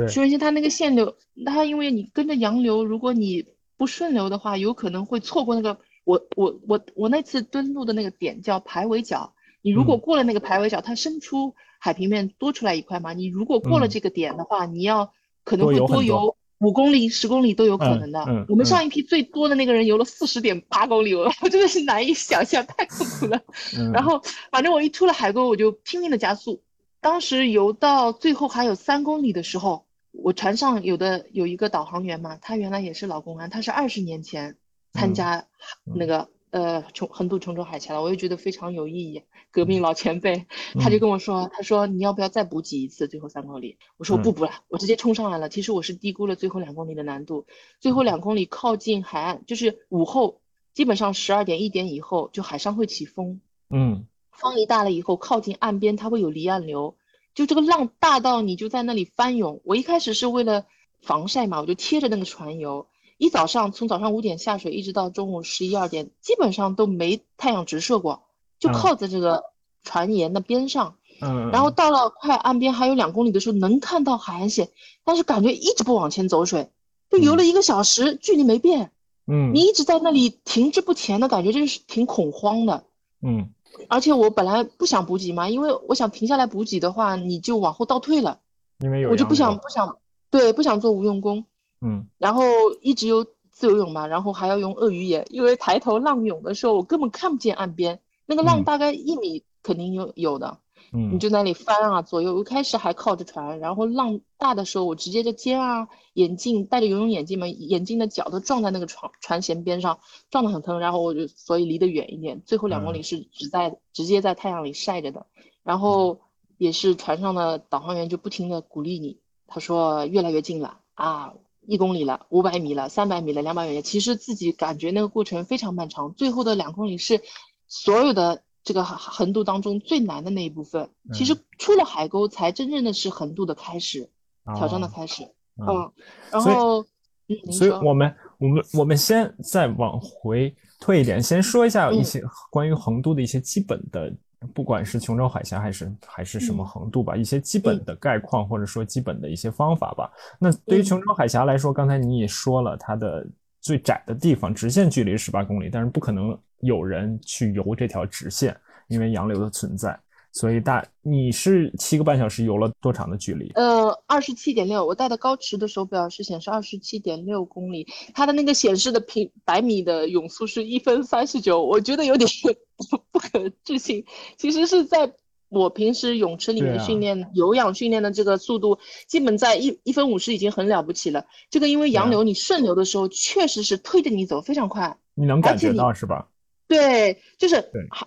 徐闻县它那个线流，它因为你跟着洋流，如果你不顺流的话，有可能会错过那个。我我我我那次登陆的那个点叫排尾角，你如果过了那个排尾角，它伸出海平面多出来一块嘛。你如果过了这个点的话，你要可能会多游五公里、十公里都有可能的。我们上一批最多的那个人游了四十点八公里，我 <laughs> 真的是难以想象，太痛苦了。<laughs> 然后反正我一出了海沟，我就拼命的加速。当时游到最后还有三公里的时候。我船上有的有一个导航员嘛，他原来也是老公安，他是二十年前参加那个呃琼横渡琼州海峡了，我也觉得非常有意义，革命老前辈，<laughs> 他就跟我说，他说你要不要再补给一次最后三公里？我说我不补了，我直接冲上来了。其实我是低估了最后两公里的难度，最后两公里靠近海岸，就是午后，基本上十二点一点以后就海上会起风，嗯，风一大了以后靠近岸边它会有离岸流。就这个浪大到你就在那里翻涌。我一开始是为了防晒嘛，我就贴着那个船游。一早上从早上五点下水，一直到中午十一二点，基本上都没太阳直射过，就靠在这个船沿的边上。嗯。然后到了快岸边还有两公里的时候，能看到海岸线，但是感觉一直不往前走水，就游了一个小时，距离没变。嗯。你一直在那里停滞不前的感觉，就是挺恐慌的。嗯。而且我本来不想补给嘛，因为我想停下来补给的话，你就往后倒退了。因为有我就不想不想，对，不想做无用功。嗯。然后一直游自由泳嘛，然后还要用鳄鱼眼，因为抬头浪涌的时候，我根本看不见岸边，那个浪大概一米肯定有有的。嗯，你就那里翻啊，左右。一开始还靠着船，然后浪大的时候，我直接就肩啊、眼镜戴着游泳眼镜嘛，眼镜的角都撞在那个船船舷边上，撞得很疼。然后我就所以离得远一点。最后两公里是只在直接在太阳里晒着的。然后也是船上的导航员就不停的鼓励你，他说越来越近了啊，一公里了，五百米了，三百米了，两百米了。其实自己感觉那个过程非常漫长。最后的两公里是所有的。这个横渡当中最难的那一部分，其实出了海沟才真正的是横渡的开始，挑战的开始。嗯，然后，嗯，所以我们我们我们先再往回退一点，先说一下一些关于横渡的一些基本的，不管是琼州海峡还是还是什么横渡吧，一些基本的概况或者说基本的一些方法吧。那对于琼州海峡来说，刚才你也说了，它的最窄的地方直线距离十八公里，但是不可能。有人去游这条直线，因为洋流的存在，所以大你是七个半小时游了多长的距离？呃，二十七点六，我戴的高驰的手表是显示二十七点六公里，它的那个显示的平百米的泳速是一分三十九，我觉得有点 <laughs> 不可置信。其实是在我平时泳池里面训练有氧训练的这个速度，基本在一一分五十已经很了不起了。这个因为洋流，你顺流的时候确实是推着你走，非常快，你能感觉到是吧？对，就是，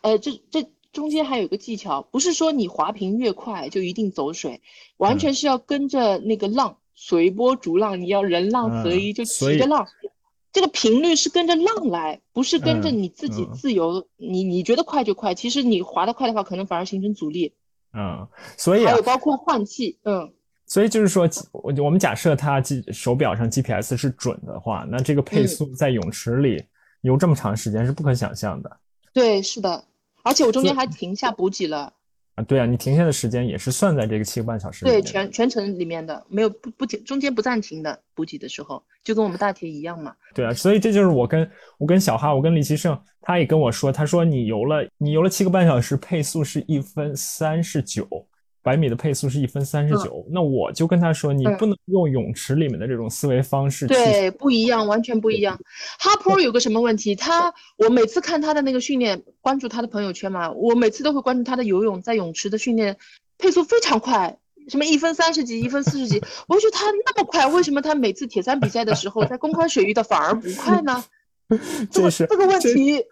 呃，这这中间还有个技巧，不是说你滑平越快就一定走水，完全是要跟着那个浪，随波逐浪，你要人浪合一，就骑着浪，这个频率是跟着浪来，不是跟着你自己自由。你你觉得快就快，其实你滑得快的话，可能反而形成阻力。嗯，所以还有包括换气，嗯，所以就是说，我我们假设它手表上 GPS 是准的话，那这个配速在泳池里。游这么长时间是不可想象的，对，是的，而且我中间还停下补给了。啊，对啊，你停下的时间也是算在这个七个半小时对全全程里面的，没有不不停，中间不暂停的补给的时候，就跟我们大铁一样嘛。对啊，所以这就是我跟我跟小哈，我跟李奇胜，他也跟我说，他说你游了你游了七个半小时，配速是一分三十九，百米的配速是一分三十九，那我就跟他说，你不能用泳池里面的这种思维方式。对，不一样，完全不一样。哈坡有个什么问题？他我每次看他的那个训练，关注他的朋友圈嘛，我每次都会关注他的游泳，在泳池的训练配速非常快，什么一分三十几，一分四十几，我就觉得他那么快，为什么他每次铁三比赛的时候，在公开水域的反而不快呢？<laughs> 这是这个问题 <laughs>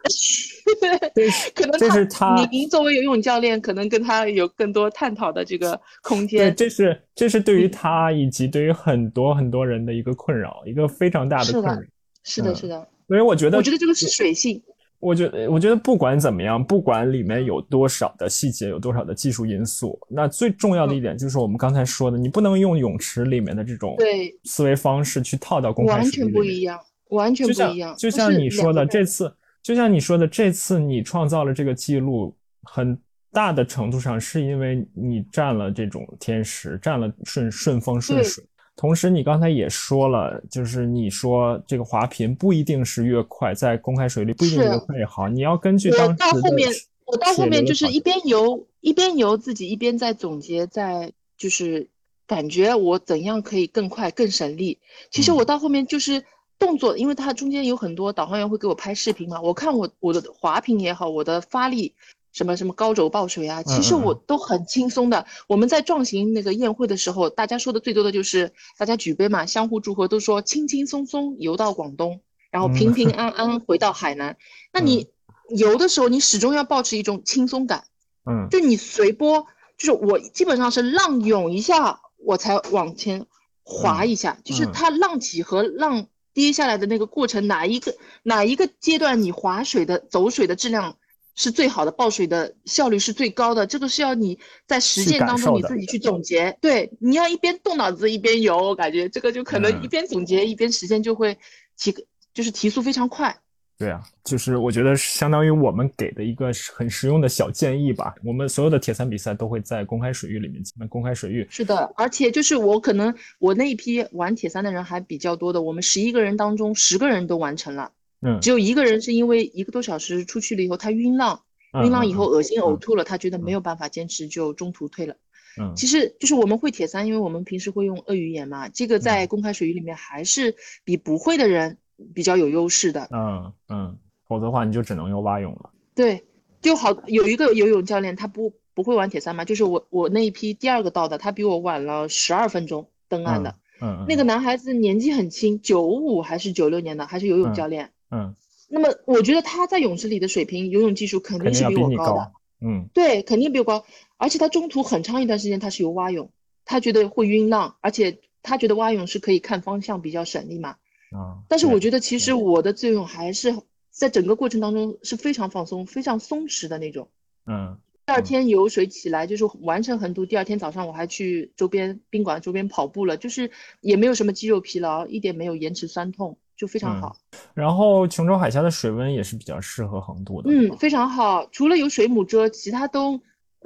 <laughs> 可能这是他。您作为游泳教练，可能跟他有更多探讨的这个空间。对这是这是对于他以及对于很多很多人的一个困扰，一个非常大的困扰。是的，是的。所以我觉得，我觉得这个是水性。我觉得，我觉得不管怎么样，不管里面有多少的细节，有多少的技术因素，那最重要的一点就是我们刚才说的，你不能用泳池里面的这种对思维方式去套到公开完全不一样。完全不一样，就像你说的，这次就像你说的，这次你创造了这个记录，很大的程度上是因为你占了这种天时，占了顺顺风顺水。同时，你刚才也说了，就是你说这个滑频不一定是越快，在公开水里不一定越快越好，你要根据当时的。我到后面，我到后面就是一边游一边游，自己一边在总结，在就是感觉我怎样可以更快更省力。其实我到后面就是。动作，因为它中间有很多导航员会给我拍视频嘛，我看我我的滑屏也好，我的发力什么什么高肘抱水啊，其实我都很轻松的。我们在壮行那个宴会的时候，大家说的最多的就是大家举杯嘛，相互祝贺，都说轻轻松松游到广东，然后平平安安回到海南。那你游的时候，你始终要保持一种轻松感，嗯，就你随波，就是我基本上是浪涌一下，我才往前滑一下，就是它浪起和浪。跌下来的那个过程，哪一个哪一个阶段你划水的走水的质量是最好的，抱水的效率是最高的？这个是要你在实践当中你自己去总结。对，你要一边动脑子一边游，我感觉这个就可能一边总结一边实践就会提，就是提速非常快。对啊，就是我觉得相当于我们给的一个很实用的小建议吧。我们所有的铁三比赛都会在公开水域里面。公开水域是的，而且就是我可能我那一批玩铁三的人还比较多的，我们十一个人当中十个人都完成了，嗯，只有一个人是因为一个多小时出去了以后他晕浪，晕浪以后恶心呕吐了，他觉得没有办法坚持就中途退了。嗯，其实就是我们会铁三，因为我们平时会用鳄鱼眼嘛，这个在公开水域里面还是比不会的人。比较有优势的，嗯嗯，否则的话你就只能用蛙泳了。对，就好有一个游泳教练，他不不会玩铁三嘛，就是我我那一批第二个到的，他比我晚了十二分钟登岸的。嗯，那个男孩子年纪很轻，九五还是九六年的，还是游泳教练。嗯，那么我觉得他在泳池里的水平，游泳技术肯定是比我高的。嗯，对，肯定比我高，而且他中途很长一段时间他是游蛙泳，他觉得会晕浪，而且他觉得蛙泳是可以看方向比较省力嘛。啊，但是我觉得其实我的作用还是在整个过程当中是非常放松、非常松弛的那种。嗯，第二天游水起来就是完成横渡，第二天早上我还去周边宾馆周边跑步了，就是也没有什么肌肉疲劳，一点没有延迟酸痛，就非常好。然后琼州海峡的水温也是比较适合横渡的。嗯，非常好，除了有水母遮，其他都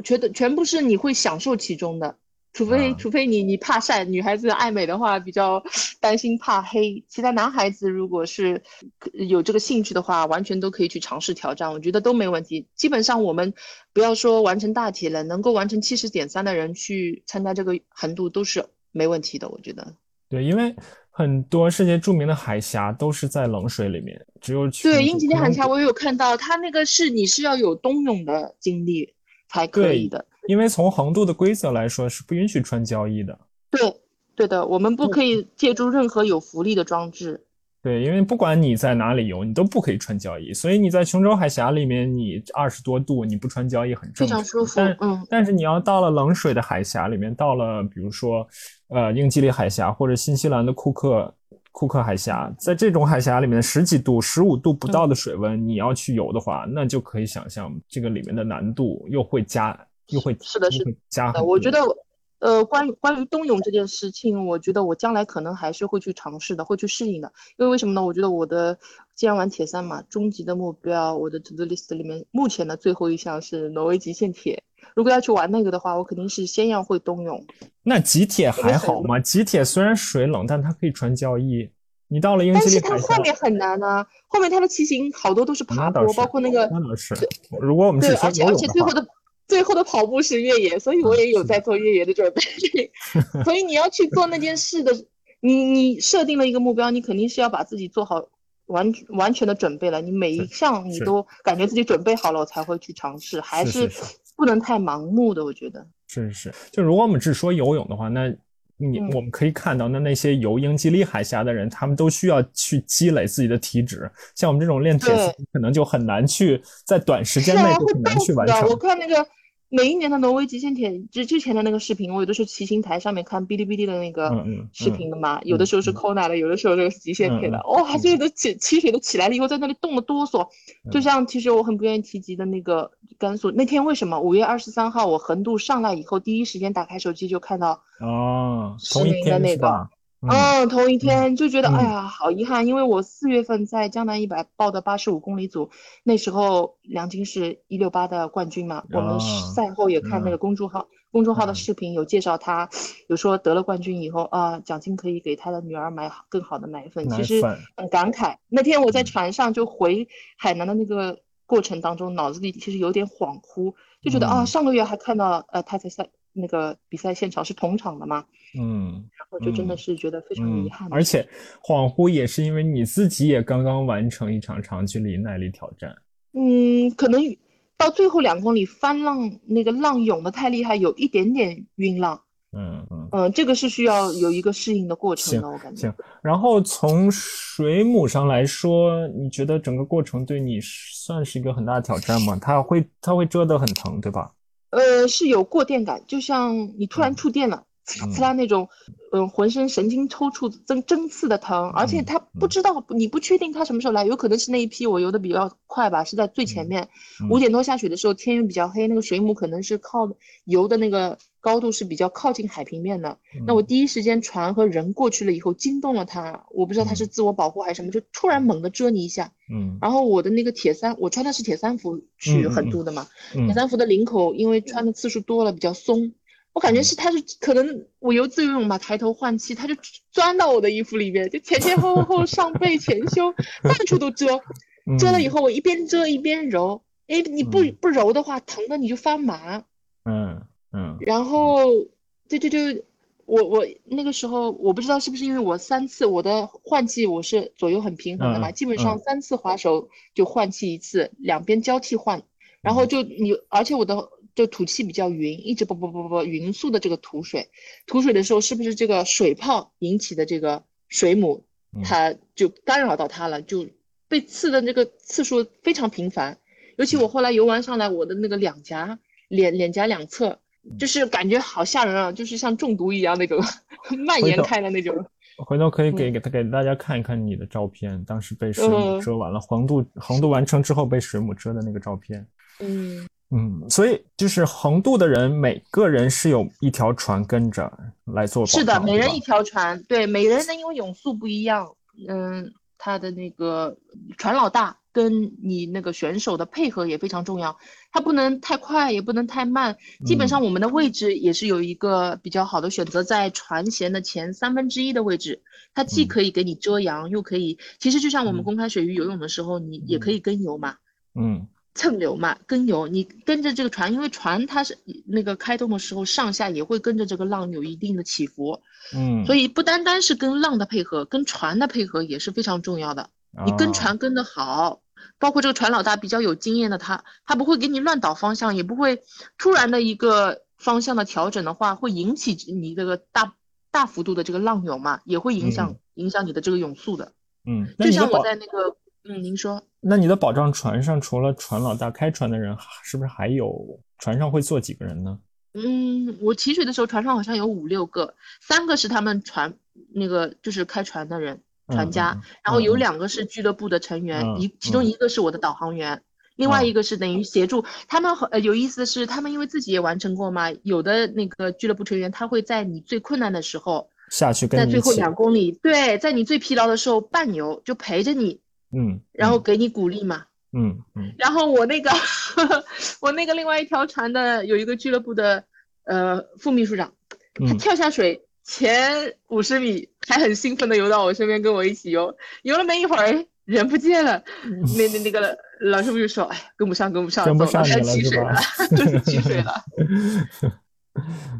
觉得全部是你会享受其中的。除非除非你你怕晒，女孩子爱美的话比较担心怕黑，其他男孩子如果是有这个兴趣的话，完全都可以去尝试挑战，我觉得都没问题。基本上我们不要说完成大题了，能够完成七十点三的人去参加这个横渡都是没问题的，我觉得。对，因为很多世界著名的海峡都是在冷水里面，只有对英吉利海峡我也有看到，它那个是你是要有冬泳的经历才可以的。因为从横渡的规则来说，是不允许穿胶衣的。对，对的，我们不可以借助任何有浮力的装置。对，因为不管你在哪里游，你都不可以穿胶衣。所以你在琼州海峡里面，你二十多度，你不穿胶衣很正常。非常舒服。嗯。但是你要到了冷水的海峡里面，到了比如说，呃，英吉利海峡或者新西兰的库克库克海峡，在这种海峡里面十几度、十五度不到的水温，你要去游的话，那就可以想象这个里面的难度又会加。又会是的，是的，我觉得，呃，关于关于冬泳这件事情，我觉得我将来可能还是会去尝试的，会去适应的。因为为什么呢？我觉得我的既然玩铁三嘛，终极的目标，我的 to do list 里面目前的最后一项是挪威极限铁。如果要去玩那个的话，我肯定是先要会冬泳。那极铁还好吗？极铁虽然水冷，但它可以穿胶衣。你到了英吉利海峡，但是它后面很难呢。后面它的骑行好多都是爬坡，包括那个。那倒是。如果我们是而且而且最后的。最后的跑步是越野，所以我也有在做越野的准备。<laughs> 所以你要去做那件事的，你你设定了一个目标，你肯定是要把自己做好完完全的准备了。你每一项你都感觉自己准备好了，我才会去尝试，还是不能太盲目的。我觉得是是是，就如果我们只说游泳的话，那。你我们可以看到，那那些游英吉利海峡的人，他们都需要去积累自己的体脂。像我们这种练铁三，可能就很难去在短时间内就很难去完成。我看那个。每一年的挪威极限铁之之前的那个视频，我有的时候骑行台上面看哔哩哔哩的那个视频的嘛，有的时候是 Kona 的，有的时候这个极限铁的，哇，这个起起水都起来了以后，在那里冻得哆嗦。就像其实我很不愿意提及的那个甘肃。那天，为什么？五月二十三号我横渡上来以后，第一时间打开手机就看到哦，视频的那个。嗯，同一天就觉得哎呀，好遗憾，因为我四月份在江南一百报的八十五公里组，那时候梁晶是一六八的冠军嘛。我们赛后也看那个公众号，公众号的视频有介绍他，有说得了冠军以后啊，奖金可以给他的女儿买更好的奶粉。其实很感慨。那天我在船上就回海南的那个过程当中，脑子里其实有点恍惚，就觉得啊，上个月还看到呃他在赛那个比赛现场是同场的嘛。嗯，然后就真的是觉得非常遗憾，而且恍惚也是因为你自己也刚刚完成一场长距离耐力挑战。嗯，可能到最后两公里翻浪那个浪涌的太厉害，有一点点晕浪。嗯嗯嗯，这个是需要有一个适应的过程的，我感觉。行，然后从水母上来说，你觉得整个过程对你算是一个很大的挑战吗？它会它会蛰得很疼，对吧？呃，是有过电感，就像你突然触电了。刺啦那种，嗯，浑身神经抽搐、针针刺的疼，而且他不知道，你不确定他什么时候来，有可能是那一批我游的比较快吧，是在最前面，五点多下雪的时候，天又比较黑，那个水母可能是靠游的那个高度是比较靠近海平面的，那我第一时间船和人过去了以后惊动了他，我不知道他是自我保护还是什么，就突然猛地蛰你一下，嗯，然后我的那个铁三，我穿的是铁三服去横渡的嘛，铁三服的领口因为穿的次数多了比较松。我感觉是，他是可能我游自由泳嘛，抬头换气，他就钻到我的衣服里面，就前前后后 <laughs> 上背前胸到处都遮，遮了以后我一边遮一边揉，哎，你不不揉的话，疼的你就发麻。嗯嗯。然后，对对对，我我那个时候我不知道是不是因为我三次我的换气我是左右很平衡的嘛，基本上三次划手就换气一次，两边交替换，然后就你而且我的。就吐气比较匀，一直啵啵啵啵匀速的这个吐水，吐水的时候是不是这个水泡引起的这个水母，它就干扰到它了，就被刺的那个次数非常频繁。尤其我后来游玩上来，我的那个两颊、脸脸颊两侧，就是感觉好吓人啊，就是像中毒一样那种 <laughs> 蔓延开的那种。<laughs> 回头可以给给他给大家看一看你的照片，当时被水母蛰完了，横渡横渡完成之后被水母蛰的那个照片。嗯。嗯，所以就是横渡的人，每个人是有一条船跟着来做。是的，每人一条船。对，每人呢，因为泳速不一样，嗯，他的那个船老大跟你那个选手的配合也非常重要，他不能太快，也不能太慢。基本上我们的位置也是有一个比较好的选择，在船舷的前三分之一的位置，它既可以给你遮阳，又可以，其实就像我们公开水域游泳的时候，你也可以跟游嘛。嗯。蹭流嘛，跟游，你跟着这个船，因为船它是那个开动的时候，上下也会跟着这个浪有一定的起伏，嗯，所以不单单是跟浪的配合，跟船的配合也是非常重要的。你跟船跟得好，包括这个船老大比较有经验的他，他不会给你乱倒方向，也不会突然的一个方向的调整的话，会引起你这个大大幅度的这个浪涌嘛，也会影响影响你的这个泳速的。嗯，就像我在那个。嗯，您说，那你的保障船上除了船老大开船的人，是不是还有船上会坐几个人呢？嗯，我起水的时候，船上好像有五六个，三个是他们船那个就是开船的人，船家，然后有两个是俱乐部的成员，一其中一个是我的导航员，另外一个是等于协助他们。呃，有意思的是，他们因为自己也完成过嘛，有的那个俱乐部成员他会在你最困难的时候下去跟，在最后两公里，对，在你最疲劳的时候伴游，就陪着你。嗯，然后给你鼓励嘛，嗯嗯，然后我那个 <laughs> 我那个另外一条船的有一个俱乐部的呃副秘书长，他跳下水前五十米还很兴奋的游到我身边跟我一起游，游了没一会儿人不见了，那那那个老师傅就说，哎，跟不上，跟不上，跟不上你了 <laughs> 是吧？<laughs> 这是起水了。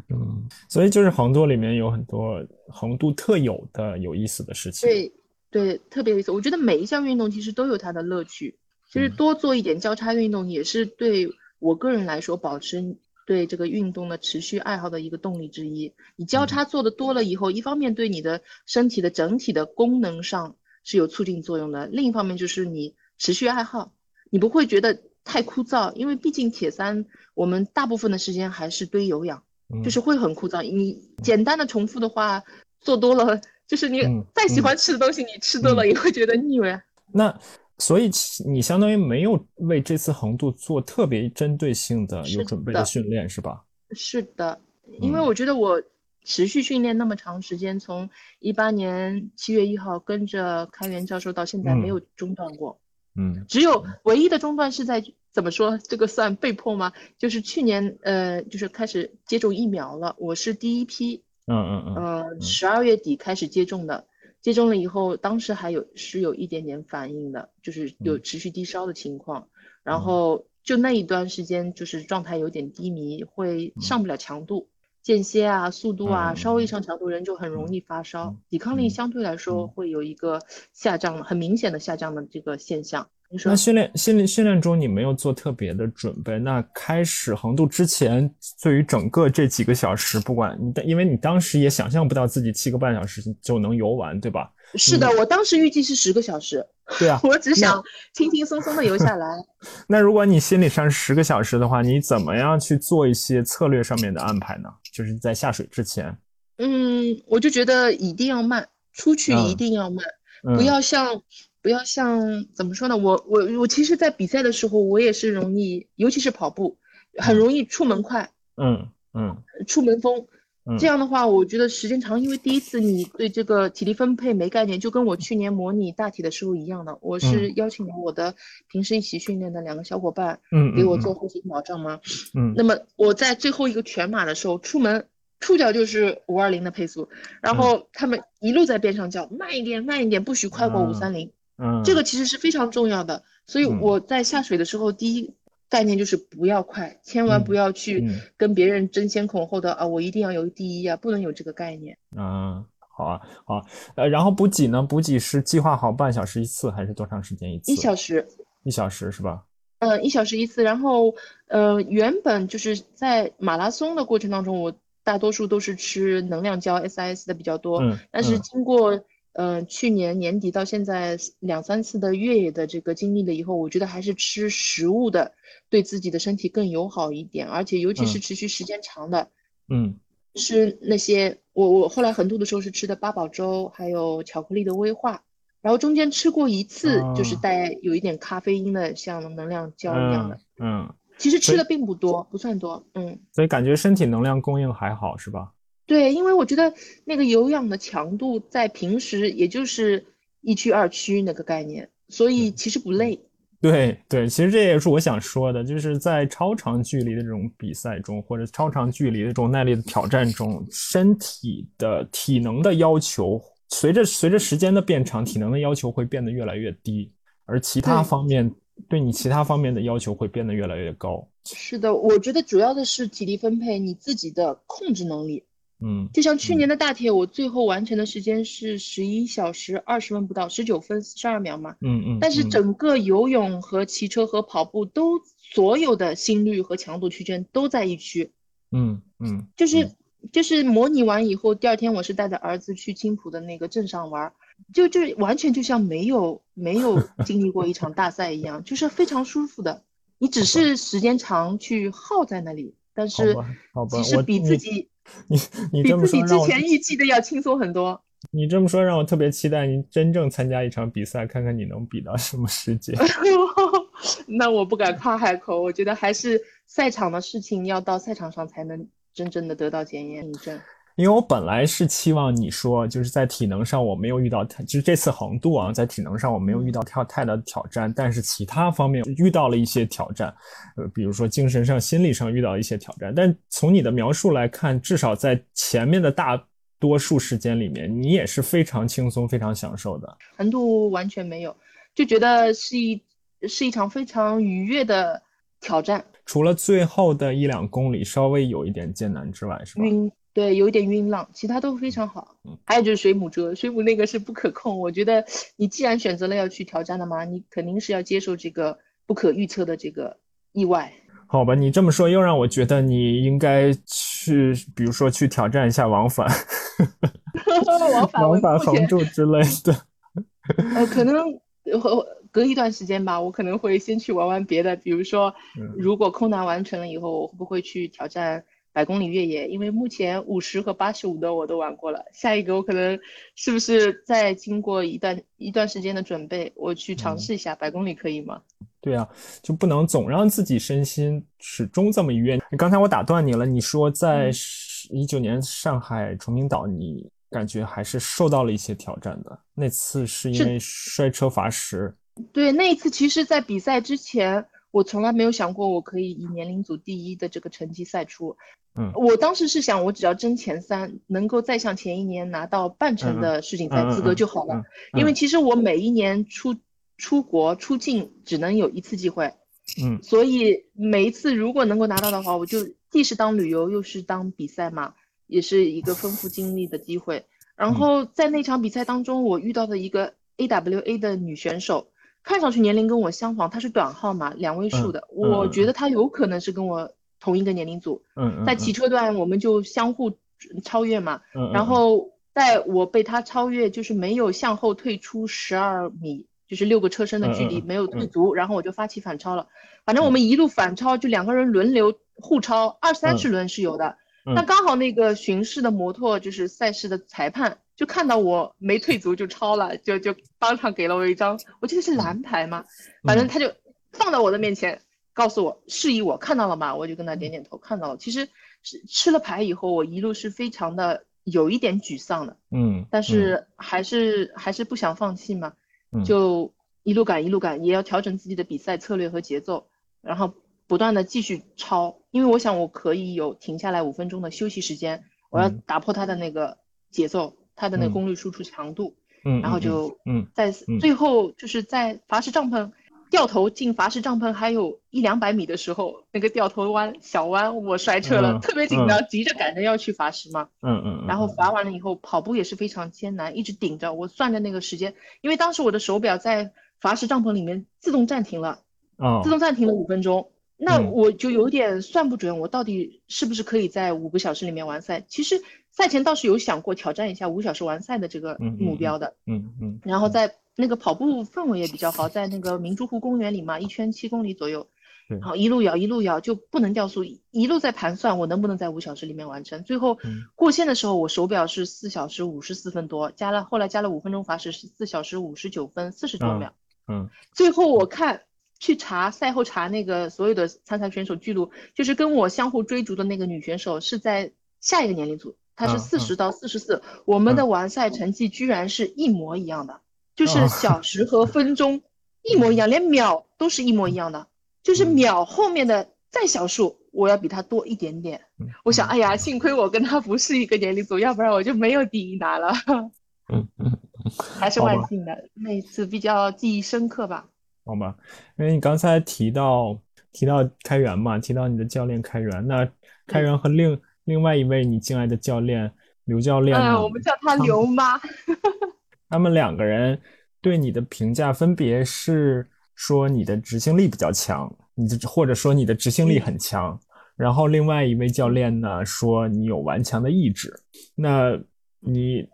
嗯，所以就是横渡里面有很多横渡特有的有意思的事情。对对，特别有意思。我觉得每一项运动其实都有它的乐趣，其实多做一点交叉运动也是对我个人来说保持对这个运动的持续爱好的一个动力之一。你交叉做的多了以后，一方面对你的身体的整体的功能上是有促进作用的，另一方面就是你持续爱好，你不会觉得。太枯燥，因为毕竟铁三，我们大部分的时间还是堆有氧，就是会很枯燥。你简单的重复的话，做多了，就是你再喜欢吃的东西，你吃多了也会觉得腻味。<laughs> 那所以你相当于没有为这次横渡做特别针对性的有准备的训练，是吧？是的，因为我觉得我持续训练那么长时间，从一八年七月一号跟着开元教授到现在没有中断过。嗯，只有唯一的中断是在怎么说？这个算被迫吗？就是去年，呃，就是开始接种疫苗了。我是第一批，嗯嗯嗯，呃，十二月底开始接种的。接种了以后，当时还有是有一点点反应的，就是有持续低烧的情况。然后就那一段时间，就是状态有点低迷，会上不了强度，间歇啊，速度啊，稍微一上强度，人就很容易发烧，抵抗力相对来说会有一个下降，很明显的下降的这个现象。那训练训练训练中你没有做特别的准备，那开始横渡之前，对于整个这几个小时，不管你，因为你当时也想象不到自己七个半小时就能游完，对吧？是的，我当时预计是十个小时。对啊，<laughs> 我只想轻轻松松的游下来。<laughs> 那如果你心理上十个小时的话，你怎么样去做一些策略上面的安排呢？就是在下水之前。嗯，我就觉得一定要慢，出去一定要慢，不要像。不要像怎么说呢？我我我其实，在比赛的时候，我也是容易，尤其是跑步，很容易出门快，嗯嗯，出门疯。这样的话，我觉得时间长，因为第一次你对这个体力分配没概念，就跟我去年模拟大体的时候一样的。我是邀请了我的平时一起训练的两个小伙伴，嗯，给我做后勤保障嘛，嗯。那么我在最后一个全马的时候出门。触角就是五二零的配速，然后他们一路在边上叫慢一点，慢一点，不许快过五三零。嗯，这个其实是非常重要的，所以我在下水的时候，第一概念就是不要快，千万不要去跟别人争先恐后的啊，我一定要有第一啊，不能有这个概念。嗯，好啊，好，呃，然后补给呢？补给是计划好半小时一次，还是多长时间一次？一小时，一小时是吧？嗯，一小时一次。然后，呃，原本就是在马拉松的过程当中，我大多数都是吃能量胶 SIS 的比较多，嗯，但是经过。嗯，去年年底到现在两三次的越野的这个经历了以后，我觉得还是吃食物的对自己的身体更友好一点，而且尤其是持续时间长的，嗯，吃那些我我后来横渡的时候是吃的八宝粥，还有巧克力的威化，然后中间吃过一次就是带有一点咖啡因的，像能量胶一样的，嗯，其实吃的并不多，不算多，嗯，所以感觉身体能量供应还好是吧？对，因为我觉得那个有氧的强度在平时也就是一区二区那个概念，所以其实不累。对对，其实这也是我想说的，就是在超长距离的这种比赛中，或者超长距离的这种耐力的挑战中，身体的体能的要求随着随着时间的变长，体能的要求会变得越来越低，而其他方面对你其他方面的要求会变得越来越高。是的，我觉得主要的是体力分配，你自己的控制能力。嗯，就像去年的大铁，我最后完成的时间是十一小时二十分不到，十九分四十二秒嘛。嗯嗯。但是整个游泳和骑车和跑步都所有的心率和强度区间都在一区。嗯嗯。就是就是模拟完以后，第二天我是带着儿子去青浦的那个镇上玩，就就完全就像没有没有 <laughs> 经历过一场大赛一样，就是非常舒服的。你只是时间长去耗在那里，但是其实比自己。你你这么说，比之前预计的要轻松很多。你这么说让我特别期待你真正参加一场比赛，看看你能比到什么时间。<laughs> <laughs> 那我不敢夸海口，我觉得还是赛场的事情要到赛场上才能真正的得到检验印证。因为我本来是期望你说，就是在体能上我没有遇到太，就是这次横渡啊，在体能上我没有遇到跳太大的挑战，但是其他方面遇到了一些挑战，呃，比如说精神上、心理上遇到一些挑战。但从你的描述来看，至少在前面的大多数时间里面，你也是非常轻松、非常享受的。横渡完全没有，就觉得是一是一场非常愉悦的挑战。除了最后的一两公里稍微有一点艰难之外，是吧？晕，对，有一点晕浪，其他都非常好。嗯，还有就是水母蛰，水母那个是不可控。我觉得你既然选择了要去挑战的嘛，你肯定是要接受这个不可预测的这个意外。好吧，你这么说又让我觉得你应该去，比如说去挑战一下往返 <laughs> <laughs> 往返往返横渡之类的。呃，可能隔一段时间吧，我可能会先去玩玩别的，比如说，如果空难完成了以后，我会不会去挑战百公里越野？因为目前五十和八十五的我都玩过了，下一个我可能是不是再经过一段一段时间的准备，我去尝试一下百公里可以吗？对啊，就不能总让自己身心始终这么愉悦。刚才我打断你了，你说在一九年上海崇明岛，你感觉还是受到了一些挑战的。那次是因为摔车罚时。对，那一次其实，在比赛之前，我从来没有想过我可以以年龄组第一的这个成绩赛出。嗯，我当时是想，我只要争前三，能够再像前一年拿到半程的世锦赛资格就好了。因为其实我每一年出。出国出境只能有一次机会，嗯，所以每一次如果能够拿到的话，我就既是当旅游又是当比赛嘛，也是一个丰富经历的机会。然后在那场比赛当中，我遇到的一个 AWA 的女选手，看上去年龄跟我相仿，他是短号嘛，两位数的，我觉得他有可能是跟我同一个年龄组。嗯在骑车段我们就相互超越嘛，嗯，然后在我被他超越，就是没有向后退出十二米。就是六个车身的距离没有退足，然后我就发起反超了。反正我们一路反超，就两个人轮流互超，二三十轮是有的。那刚好那个巡视的摩托就是赛事的裁判，就看到我没退足就超了，就就当场给了我一张，我记得是蓝牌嘛，反正他就放到我的面前，告诉我示意我看到了嘛？我就跟他点点头，看到了。其实是吃了牌以后，我一路是非常的有一点沮丧的，嗯，但是还是还是不想放弃嘛。就一路赶一路赶，也要调整自己的比赛策略和节奏，然后不断的继续超，因为我想我可以有停下来五分钟的休息时间，我要打破他的那个节奏，他的那个功率输出强度，嗯，然后就嗯，在最后就是在伐石帐篷掉头进伐石帐篷还有一两百米的时候，那个掉头弯小弯我摔车了，特别紧张，急着赶着要去伐石嘛，嗯嗯，然后罚完了以后跑步也是非常艰难，一直顶着，我算着那个时间，因为当时我的手表在伐石帐篷里面自动暂停了，哦，自动暂停了五分钟，那我就有点算不准我到底是不是可以在五个小时里面完赛。其实赛前倒是有想过挑战一下五小时完赛的这个目标的，嗯嗯，然后在。那个跑步氛围也比较好，在那个明珠湖公园里嘛，一圈七公里左右，然后一路摇一路摇，就不能掉速，一路在盘算我能不能在五小时里面完成。最后过线的时候，我手表是四小时五十四分多，加了后来加了五分钟罚时是四小时五十九分四十多秒。嗯，最后我看去查赛后查那个所有的参赛选手记录，就是跟我相互追逐的那个女选手是在下一个年龄组，她是四十到四十四，我们的完赛成绩居然是一模一样的。就是小时和分钟 <laughs> 一模一样，连秒都是一模一样的。就是秒后面的再小数，我要比他多一点点。我想，哎呀，幸亏我跟他不是一个年龄组，要不然我就没有第一拿了。嗯嗯，还是万幸的，那一次比较记忆深刻吧。好吧，因为你刚才提到提到开源嘛，提到你的教练开源，那开源和另另外一位你敬爱的教练刘教练，嗯，我们叫他刘妈。他们两个人对你的评价分别是说你的执行力比较强，你的或者说你的执行力很强。然后另外一位教练呢说你有顽强的意志。那你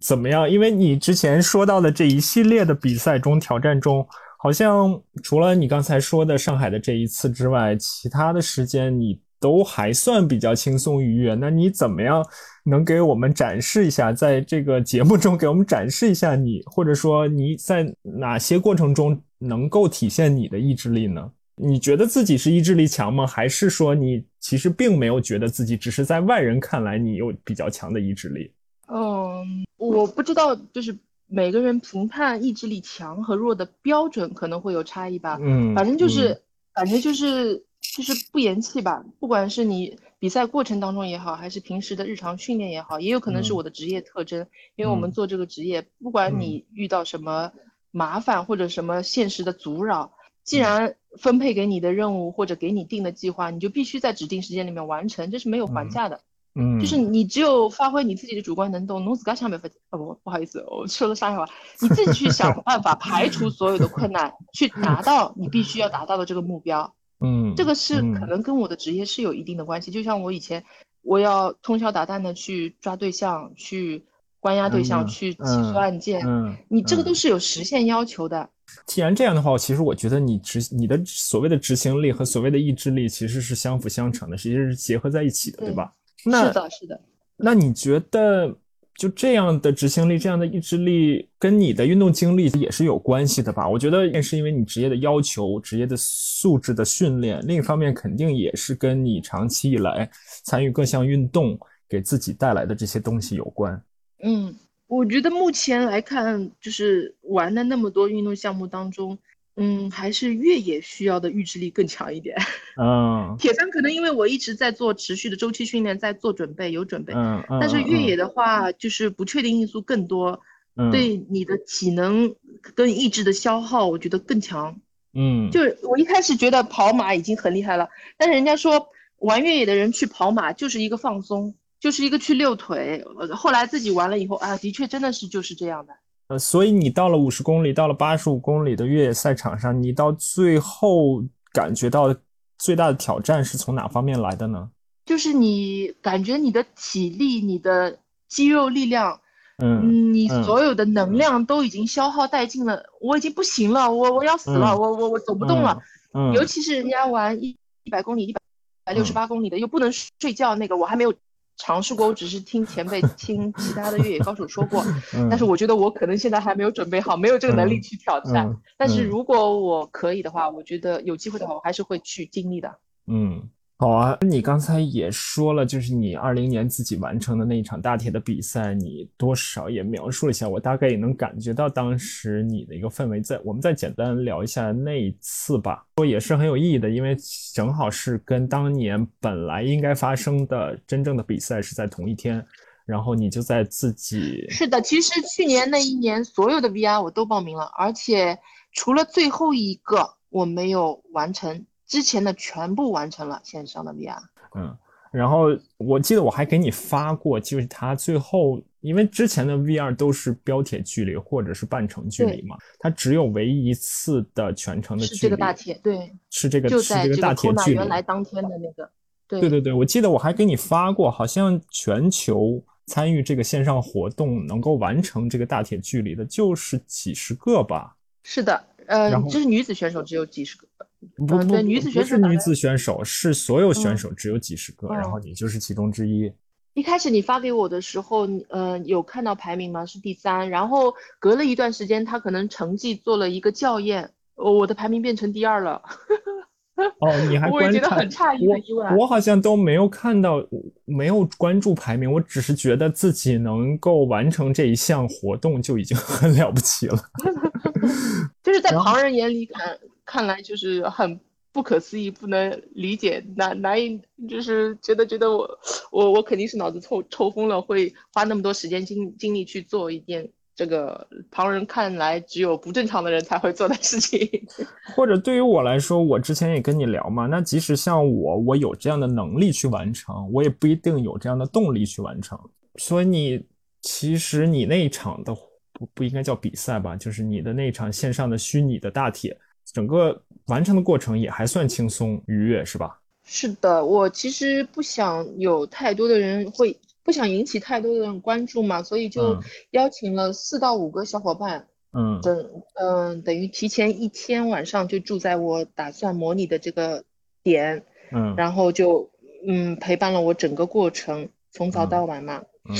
怎么样？因为你之前说到的这一系列的比赛中挑战中，好像除了你刚才说的上海的这一次之外，其他的时间你。都还算比较轻松愉悦，那你怎么样能给我们展示一下，在这个节目中给我们展示一下你，或者说你在哪些过程中能够体现你的意志力呢？你觉得自己是意志力强吗？还是说你其实并没有觉得自己，只是在外人看来你有比较强的意志力？嗯，我不知道，就是每个人评判意志力强和弱的标准可能会有差异吧。嗯，反正就是，反正就是。就是不言弃吧，不管是你比赛过程当中也好，还是平时的日常训练也好，也有可能是我的职业特征。因为我们做这个职业，不管你遇到什么麻烦或者什么现实的阻扰，既然分配给你的任务或者给你定的计划，你就必须在指定时间里面完成，这是没有还价的。嗯，就是你只有发挥你自己的主观能动，侬自个想办法。哦不，不好意思，我说了上海话，你自己去想办法排除所有的困难，去达到你必须要达到的这个目标。嗯，这个是可能跟我的职业是有一定的关系。就像我以前，我要通宵达旦的去抓对象，去关押对象，去起诉案件，嗯，你这个都是有时限要求的。既然这样的话，其实我觉得你执你的所谓的执行力和所谓的意志力其实是相辅相成的，其实是结合在一起的，对吧？是的，是的。那你觉得就这样的执行力、这样的意志力，跟你的运动经历也是有关系的吧？我觉得也是因为你职业的要求、职业的素质的训练。另一方面，肯定也是跟你长期以来参与各项运动给自己带来的这些东西有关。嗯，我觉得目前来看，就是玩的那么多运动项目当中。嗯，还是越野需要的意志力更强一点。<laughs> 嗯，铁三可能因为我一直在做持续的周期训练，在做准备，有准备。嗯嗯。但是越野的话，就是不确定因素更多，对你的体能跟意志的消耗，我觉得更强。嗯。就是我一开始觉得跑马已经很厉害了，但是人家说玩越野的人去跑马就是一个放松，就是一个去遛腿。后来自己玩了以后啊，的确真的是就是这样的。呃，所以你到了五十公里，到了八十五公里的越野赛场上，你到最后感觉到最大的挑战是从哪方面来的呢？就是你感觉你的体力、你的肌肉力量，嗯，你所有的能量都已经消耗殆尽了，我已经不行了，我我要死了，我我我走不动了。嗯，尤其是人家玩一一百公里、一百六十八公里的，又不能睡觉，那个我还没有。尝试过，我只是听前辈、<laughs> 听其他的越野高手说过，但是我觉得我可能现在还没有准备好，没有这个能力去挑战。但是如果我可以的话，我觉得有机会的话，我还是会去经历的。嗯。好啊，你刚才也说了，就是你二零年自己完成的那一场大铁的比赛，你多少也描述了一下，我大概也能感觉到当时你的一个氛围。再我们再简单聊一下那一次吧，说也是很有意义的，因为正好是跟当年本来应该发生的真正的比赛是在同一天，然后你就在自己是的，其实去年那一年所有的 VR 我都报名了，而且除了最后一个我没有完成。之前的全部完成了线上的 VR，嗯，然后我记得我还给你发过，就是他最后，因为之前的 VR 都是标铁距离或者是半程距离嘛，它只有唯一一次的全程的距离，是这个大铁，对，是这个，就在这个大铁距离。原来当天的那个，对对对对，我记得我还给你发过，好像全球参与这个线上活动能够完成这个大铁距离的，就是几十个吧？是的，呃，这是女子选手只有几十个。不不对，女子选手是女子选手，是所有选手只有几十个，然后你就是其中之一。一开始你发给我的时候，呃，有看到排名吗？是第三，然后隔了一段时间，他可能成绩做了一个校验，我的排名变成第二了。<laughs> 哦，你还我也觉得很诧异和意外。我好像都没有看到，没有关注排名，我只是觉得自己能够完成这一项活动就已经 <laughs> 很了不起了。<laughs> 就是在旁人眼里看。看来就是很不可思议，不能理解，难难以就是觉得觉得我我我肯定是脑子抽抽风了，会花那么多时间精精力去做一件这个旁人看来只有不正常的人才会做的事情。<laughs> 或者对于我来说，我之前也跟你聊嘛，那即使像我，我有这样的能力去完成，我也不一定有这样的动力去完成。所以你其实你那一场的不不应该叫比赛吧，就是你的那一场线上的虚拟的大铁。整个完成的过程也还算轻松愉悦，是吧？是的，我其实不想有太多的人会，不想引起太多的人关注嘛，所以就邀请了四到五个小伙伴，嗯，等，嗯，等于提前一天晚上就住在我打算模拟的这个点，嗯，然后就，嗯，陪伴了我整个过程，从早到晚嘛，嗯，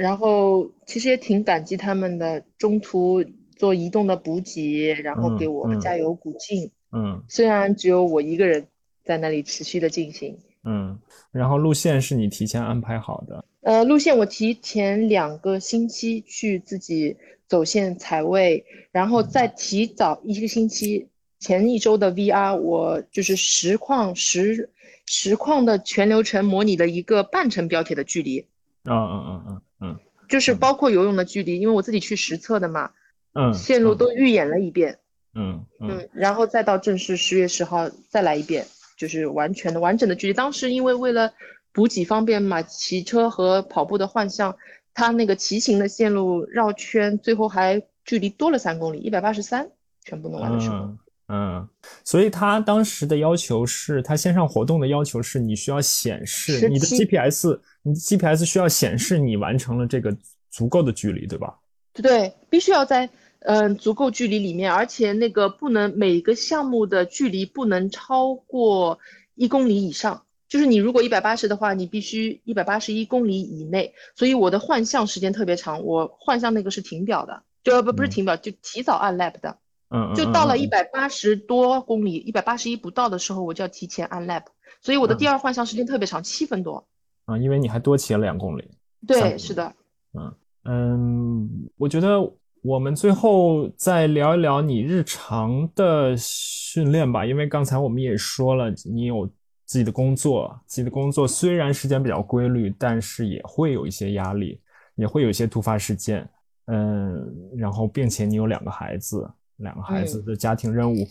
然后其实也挺感激他们的，中途。做移动的补给，然后给我加油鼓劲。嗯，虽然只有我一个人在那里持续的进行。嗯，然后路线是你提前安排好的？呃，路线我提前两个星期去自己走线踩位，然后再提早一个星期前一周的 VR，我就是实况实实况的全流程模拟的一个半程标铁的距离。嗯嗯嗯嗯嗯，就是包括游泳的距离，因为我自己去实测的嘛。嗯，线路都预演了一遍，嗯嗯，然后再到正式十月十号再来一遍，就是完全的完整的距离。当时因为为了补给方便嘛，骑车和跑步的换向，它那个骑行的线路绕圈，最后还距离多了三公里，一百八十三，全部弄完的时候。嗯，所以他当时的要求是，他线上活动的要求是你需要显示你的 GPS，你的 GPS 需要显示你完成了这个足够的距离，对吧？对，必须要在嗯足够距离里面，而且那个不能每个项目的距离不能超过一公里以上，就是你如果一百八十的话，你必须一百八十一公里以内。所以我的换项时间特别长，我换项那个是停表的，就不不是停表，就提早按 lap 的。嗯，就到了一百八十多公里，一百八十一不到的时候，我就要提前按 lap，所以我的第二换项时间特别长，七分多。啊，因为你还多骑了两公里。对，是的。嗯嗯，我觉得我们最后再聊一聊你日常的训练吧，因为刚才我们也说了，你有自己的工作，自己的工作虽然时间比较规律，但是也会有一些压力，也会有一些突发事件。嗯，然后并且你有两个孩子。两个孩子的家庭任务，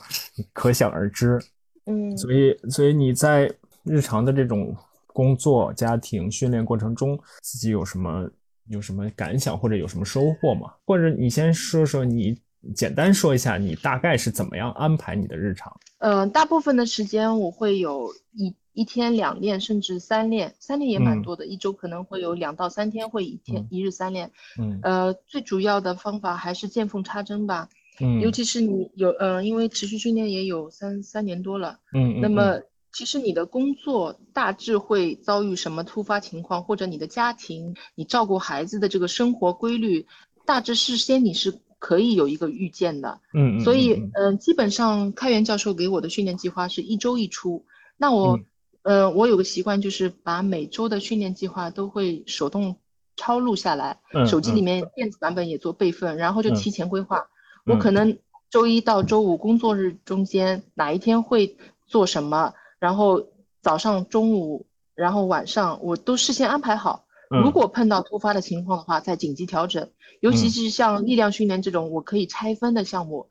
可想而知。嗯，所以，所以你在日常的这种工作、家庭、训练过程中，自己有什么有什么感想，或者有什么收获吗？或者你先说说，你简单说一下，你大概是怎么样安排你的日常？嗯，大部分的时间我会有一一天两练，甚至三练，三练也蛮多的。一周可能会有两到三天会一天一日三练。嗯，呃，最主要的方法还是见缝插针吧。嗯，尤其是你有，嗯，因为持续训练也有三三年多了，嗯，那么其实你的工作大致会遭遇什么突发情况，或者你的家庭，你照顾孩子的这个生活规律，大致事先你是可以有一个预见的，嗯所以，嗯，基本上开源教授给我的训练计划是一周一出，那我，嗯，我有个习惯就是把每周的训练计划都会手动抄录下来，手机里面电子版本也做备份，然后就提前规划。我可能周一到周五工作日中间哪一天会做什么，然后早上、中午，然后晚上我都事先安排好。如果碰到突发的情况的话，再紧急调整。尤其是像力量训练这种我可以拆分的项目，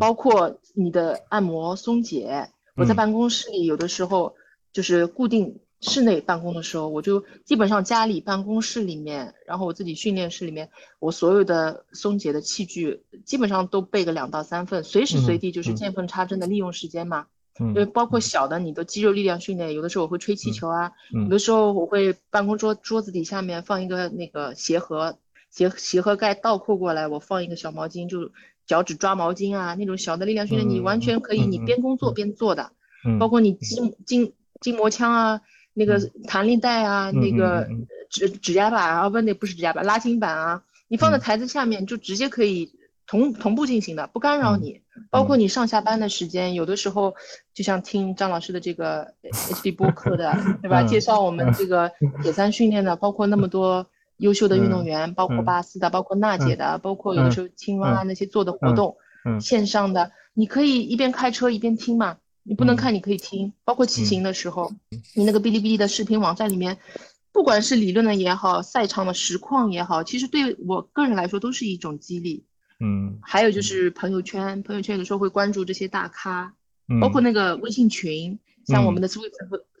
包括你的按摩松解。我在办公室里有的时候就是固定。室内办公的时候，我就基本上家里办公室里面，然后我自己训练室里面，我所有的松解的器具基本上都备个两到三份，随时随地就是见缝插针的利用时间嘛。嗯。对，包括小的你的肌肉力量训练，有的时候我会吹气球啊，有的时候我会办公桌桌子底下面放一个那个鞋盒，鞋鞋盒盖倒扣过来，我放一个小毛巾，就脚趾抓毛巾啊，那种小的力量训练，你完全可以你边工作边做的。嗯。包括你筋筋筋膜枪啊。那个弹力带啊，那个指指甲板啊，不，那不是指甲板，拉筋板啊，你放在台子下面就直接可以同同步进行的，不干扰你。包括你上下班的时间，有的时候就像听张老师的这个 HD 播客的，对吧？介绍我们这个铁三训练的，包括那么多优秀的运动员，包括巴斯的，包括娜姐的，包括有的时候青蛙啊那些做的活动，线上的，你可以一边开车一边听嘛。你不能看，你可以听，包括骑行的时候，你那个哔哩哔哩的视频网站里面，不管是理论的也好，赛场的实况也好，其实对我个人来说都是一种激励。嗯，还有就是朋友圈，朋友圈有的时候会关注这些大咖，嗯包括那个微信群，像我们的 Swift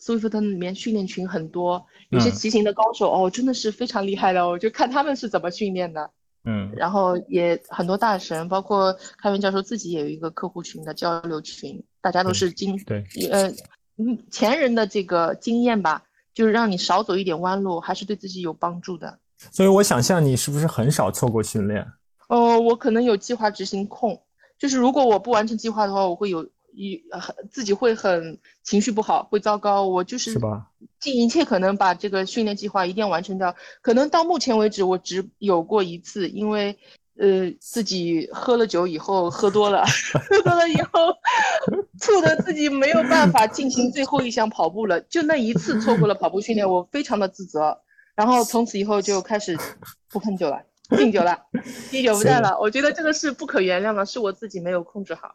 Swift 里面训练群很多，有些骑行的高手哦，真的是非常厉害的，我就看他们是怎么训练的。嗯，然后也很多大神，包括开源教授自己也有一个客户群的交流群，大家都是经对呃嗯前人的这个经验吧，就是让你少走一点弯路，还是对自己有帮助的。所以我想象你是不是很少错过训练？哦，我可能有计划执行控，就是如果我不完成计划的话，我会有。一很自己会很情绪不好，会糟糕。我就是？尽一切可能把这个训练计划一定要完成掉。可能到目前为止，我只有过一次，因为呃自己喝了酒以后喝多了，<laughs> 喝了以后吐的自己没有办法进行最后一项跑步了。就那一次错过了跑步训练，我非常的自责。然后从此以后就开始不碰酒了，敬酒了，<laughs> 敬酒不在了。我觉得这个是不可原谅的，是我自己没有控制好。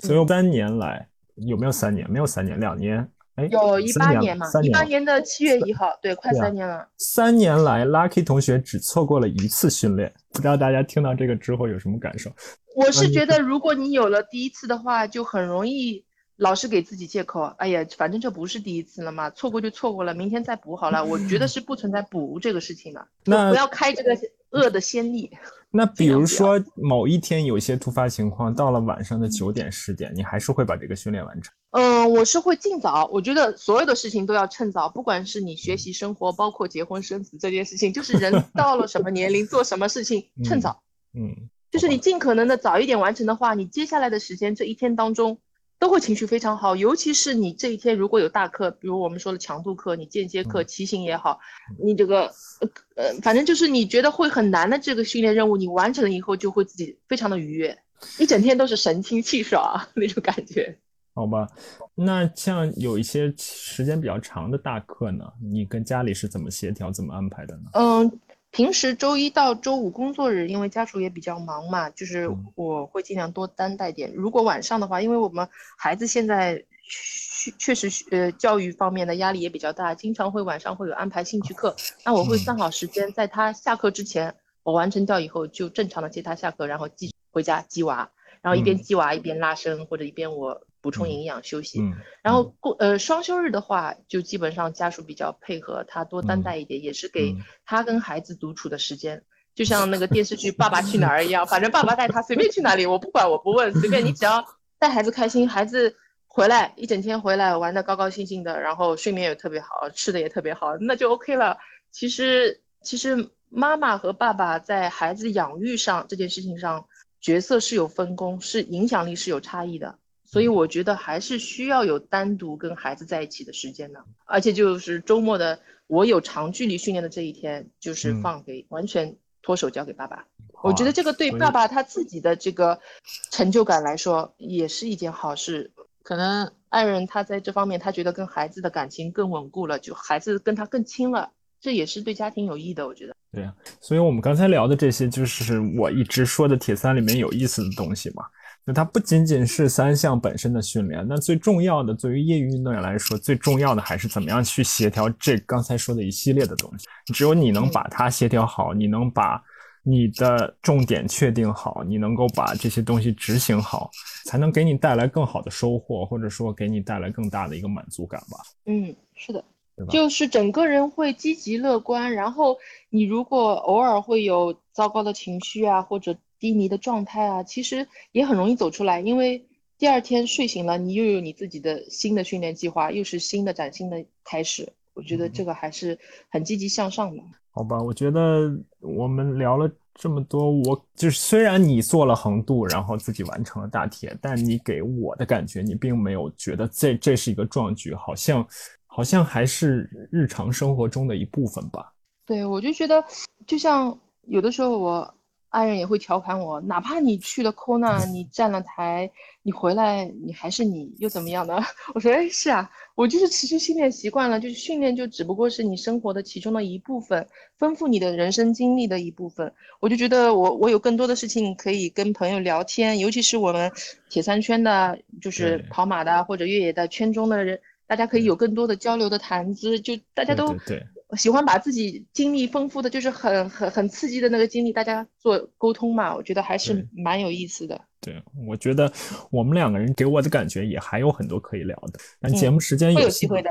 所以三年来有没有三年？没有三年，两年。哎，有一八年嘛，一八年年的七月一号，对，快三年了。三年来，Lucky 同学只错过了一次训练，不知道大家听到这个之后有什么感受？我是嗯觉得，如果你有了第一次的话，就很容易老是给自己借口。哎呀，反正这不是第一次了嘛，错过就错过了，明天再补好了。我觉得是不存在补这个事情的，<laughs> 那不要开这个恶的先例。<laughs> 那比如说某一天有些突发情况，到了晚上的九点十点，你还是会把这个训练完成。嗯，我是会尽早。我觉得所有的事情都要趁早，不管是你学习、生活，包括结婚生子这件事情，就是人 <laughs> 到了什么年龄做什么事情，趁早。嗯，就是你尽可能的早一点完成的话，你接下来的时间这一天当中都会情绪非常好。尤其是你这一天如果有大课，比如我们说的强度课，你间歇课、骑行也好，你这个呃呃，反正就是你觉得会很难的这个训练任务，你完成了以后就会自己非常的愉悦，一整天都是神清气爽那种感觉。好吧。那像有一些时间比较长的大课呢，你跟家里是怎么协调、怎么安排的呢？嗯，平时周一到周五工作日，因为家属也比较忙嘛，就是嗯。我会尽量多担待点。如果晚上的话，因为我们孩子现在确确实是呃教育方面的压力也比较大，经常会晚上会有安排兴趣课，那我会算好时间，在他下课之前，我完成掉以后，就正常的接他下课，然后继回家鸡娃，然后一边嗯。鸡娃一边拉伸，或者一边我补充营养休息。嗯，然后过呃双休日的话，就基本上家属比较配合，他多担待一点，也是给嗯他跟孩子独处的时间。就像那个电视剧《爸爸去哪儿》一样，<laughs> 反正爸爸带他随便去哪里，我不管，我不问，随便你只要带孩子开心，孩子回来一整天回来玩的高高兴兴的，然后睡眠也特别好，吃的也特别好，那就 OK 了。其实其实妈妈和爸爸在孩子养育上这件事情上角色是有分工，是影响力是有差异的。所以我觉得还是需要有单独跟孩子在一起的时间的，而且就是周末的我有长距离训练的这一天，就是嗯放给完全脱手交给爸爸。我觉得这个对爸爸他自己的这个成就感来说也是一件好事。可能爱人他在这方面他觉得跟孩子的感情更稳固了，就孩子跟他更亲了，这也是对家庭有益的。我觉得。对呀，所以我们刚才聊的这些，就是我一直说的铁三里面有意思的东西嘛。就它不仅仅是三项本身的训练，那最重要的，对于业余运动员来说，最重要的还是怎么样去协调这刚才说的一系列的东西。只有你能把它协调好，你能把你的重点确定好，你能够把这些东西执行好，才能给你带来更好的收获，或者说给你带来更大的一个满足感吧。嗯，是的就是整个人会积极乐观。然后你如果偶尔会有糟糕的情绪啊，或者低迷的状态啊，其实也很容易走出来，因为第二天睡醒了，你又有你自己的新的训练计划，又是新的崭新的开始。我觉得这个还是很积极向上的。好吧，我觉得我们聊了这么多，我就是虽然你做了横渡，然后自己完成了大铁，但你给我的感觉，你并没有觉得这这是一个壮举，好像好像还是日常生活中的一部分吧。对，我就觉得，就像有的时候我爱人也会调侃我，哪怕你去了 Kona，你站了台，你回来你还是你，又怎么样呢？<laughs> 我说，哎，是啊，我就是持续训练习惯了，就是训练就只不过是你生活的其中的一部分，丰富你的人生经历的一部分。我就觉得我我有更多的事情可以跟朋友聊天，尤其是我们铁三圈的，就是跑马的或者越野的圈中的人，大家可以有更多的交流的谈资，就大家都对对对。喜欢把自己经历丰富的，就是很很很刺激的那个经历，大家做沟通嘛，我觉得还是蛮有意思的。对，我觉得我们两个人给我的感觉也还有很多可以聊的，但节嗯目时间会有机会的，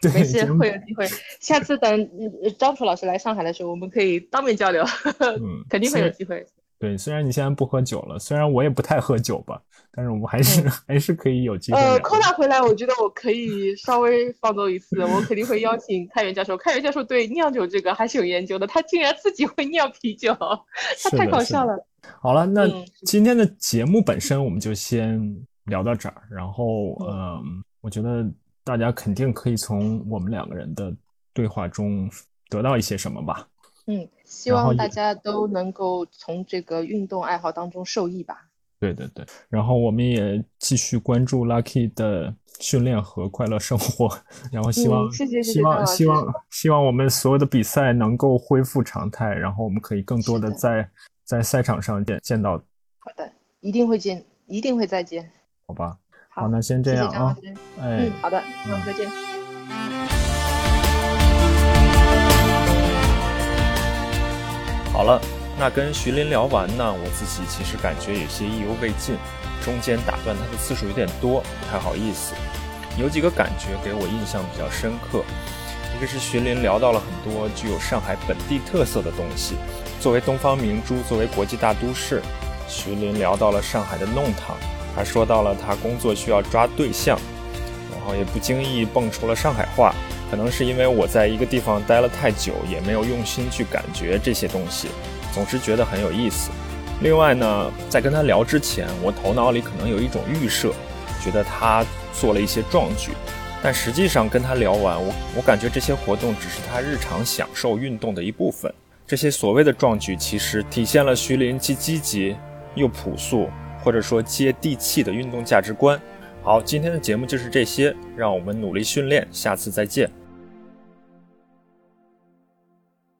对，没事会有机会。下次等呃张楚老师来上海的时候，我们可以当面交流，嗯 <laughs> 肯定会有机会。对，虽然你现在不喝酒了，虽然我也不太喝酒吧，但是我们还是、<laughs> 还是可以有机会呃的。，Kona 回来，我觉得我可以稍微放纵一次，我肯定会邀请开元教授。开元教授对酿酒这个还是有研究的，他竟然自己会酿啤酒，他太搞笑了。好了，那嗯今天的节目本身我们就先聊到这儿。然后，嗯嗯，我觉得大家肯定可以从我们两个人的对话中得到一些什么吧。嗯，希望大家都能够从这个运动爱好当中受益吧。对对对，然后我们也继续关注 Lucky 的训练和快乐生活，然后希望、希望希望希望我们所有的比赛能够恢复常态，然后我们可以更多的在在赛场上见见到，好的，一定会见，一定会再见。好吧？好，那先这样啊，嗯，，好的，那我们再见。好了，那跟徐林聊完呢，我自己其实感觉有些意犹未尽，中间打断他的次数有点多，不太好意思。有几个感觉给我印象比较深刻，一个是徐林聊到了很多具有上海本地特色的东西。作为东方明珠，作为国际大都市，徐林聊到了上海的弄堂，他说到了他工作需要抓对象，然后也不经意蹦出了上海话。可能是因为我在一个地方待了太久，也没有用心去感觉这些东西，总是觉得很有意思。另外呢，在跟他聊之前，我头脑里可能有一种预设，觉得他做了一些壮举，但实际上跟他聊完，我我感觉这些活动只是他日常享受运动的一部分。这些所谓的壮举，其实体现了徐林既积极又朴素，或者说接地气的运动价值观。好，今天的节目就是这些，让我们努力训练，下次再见。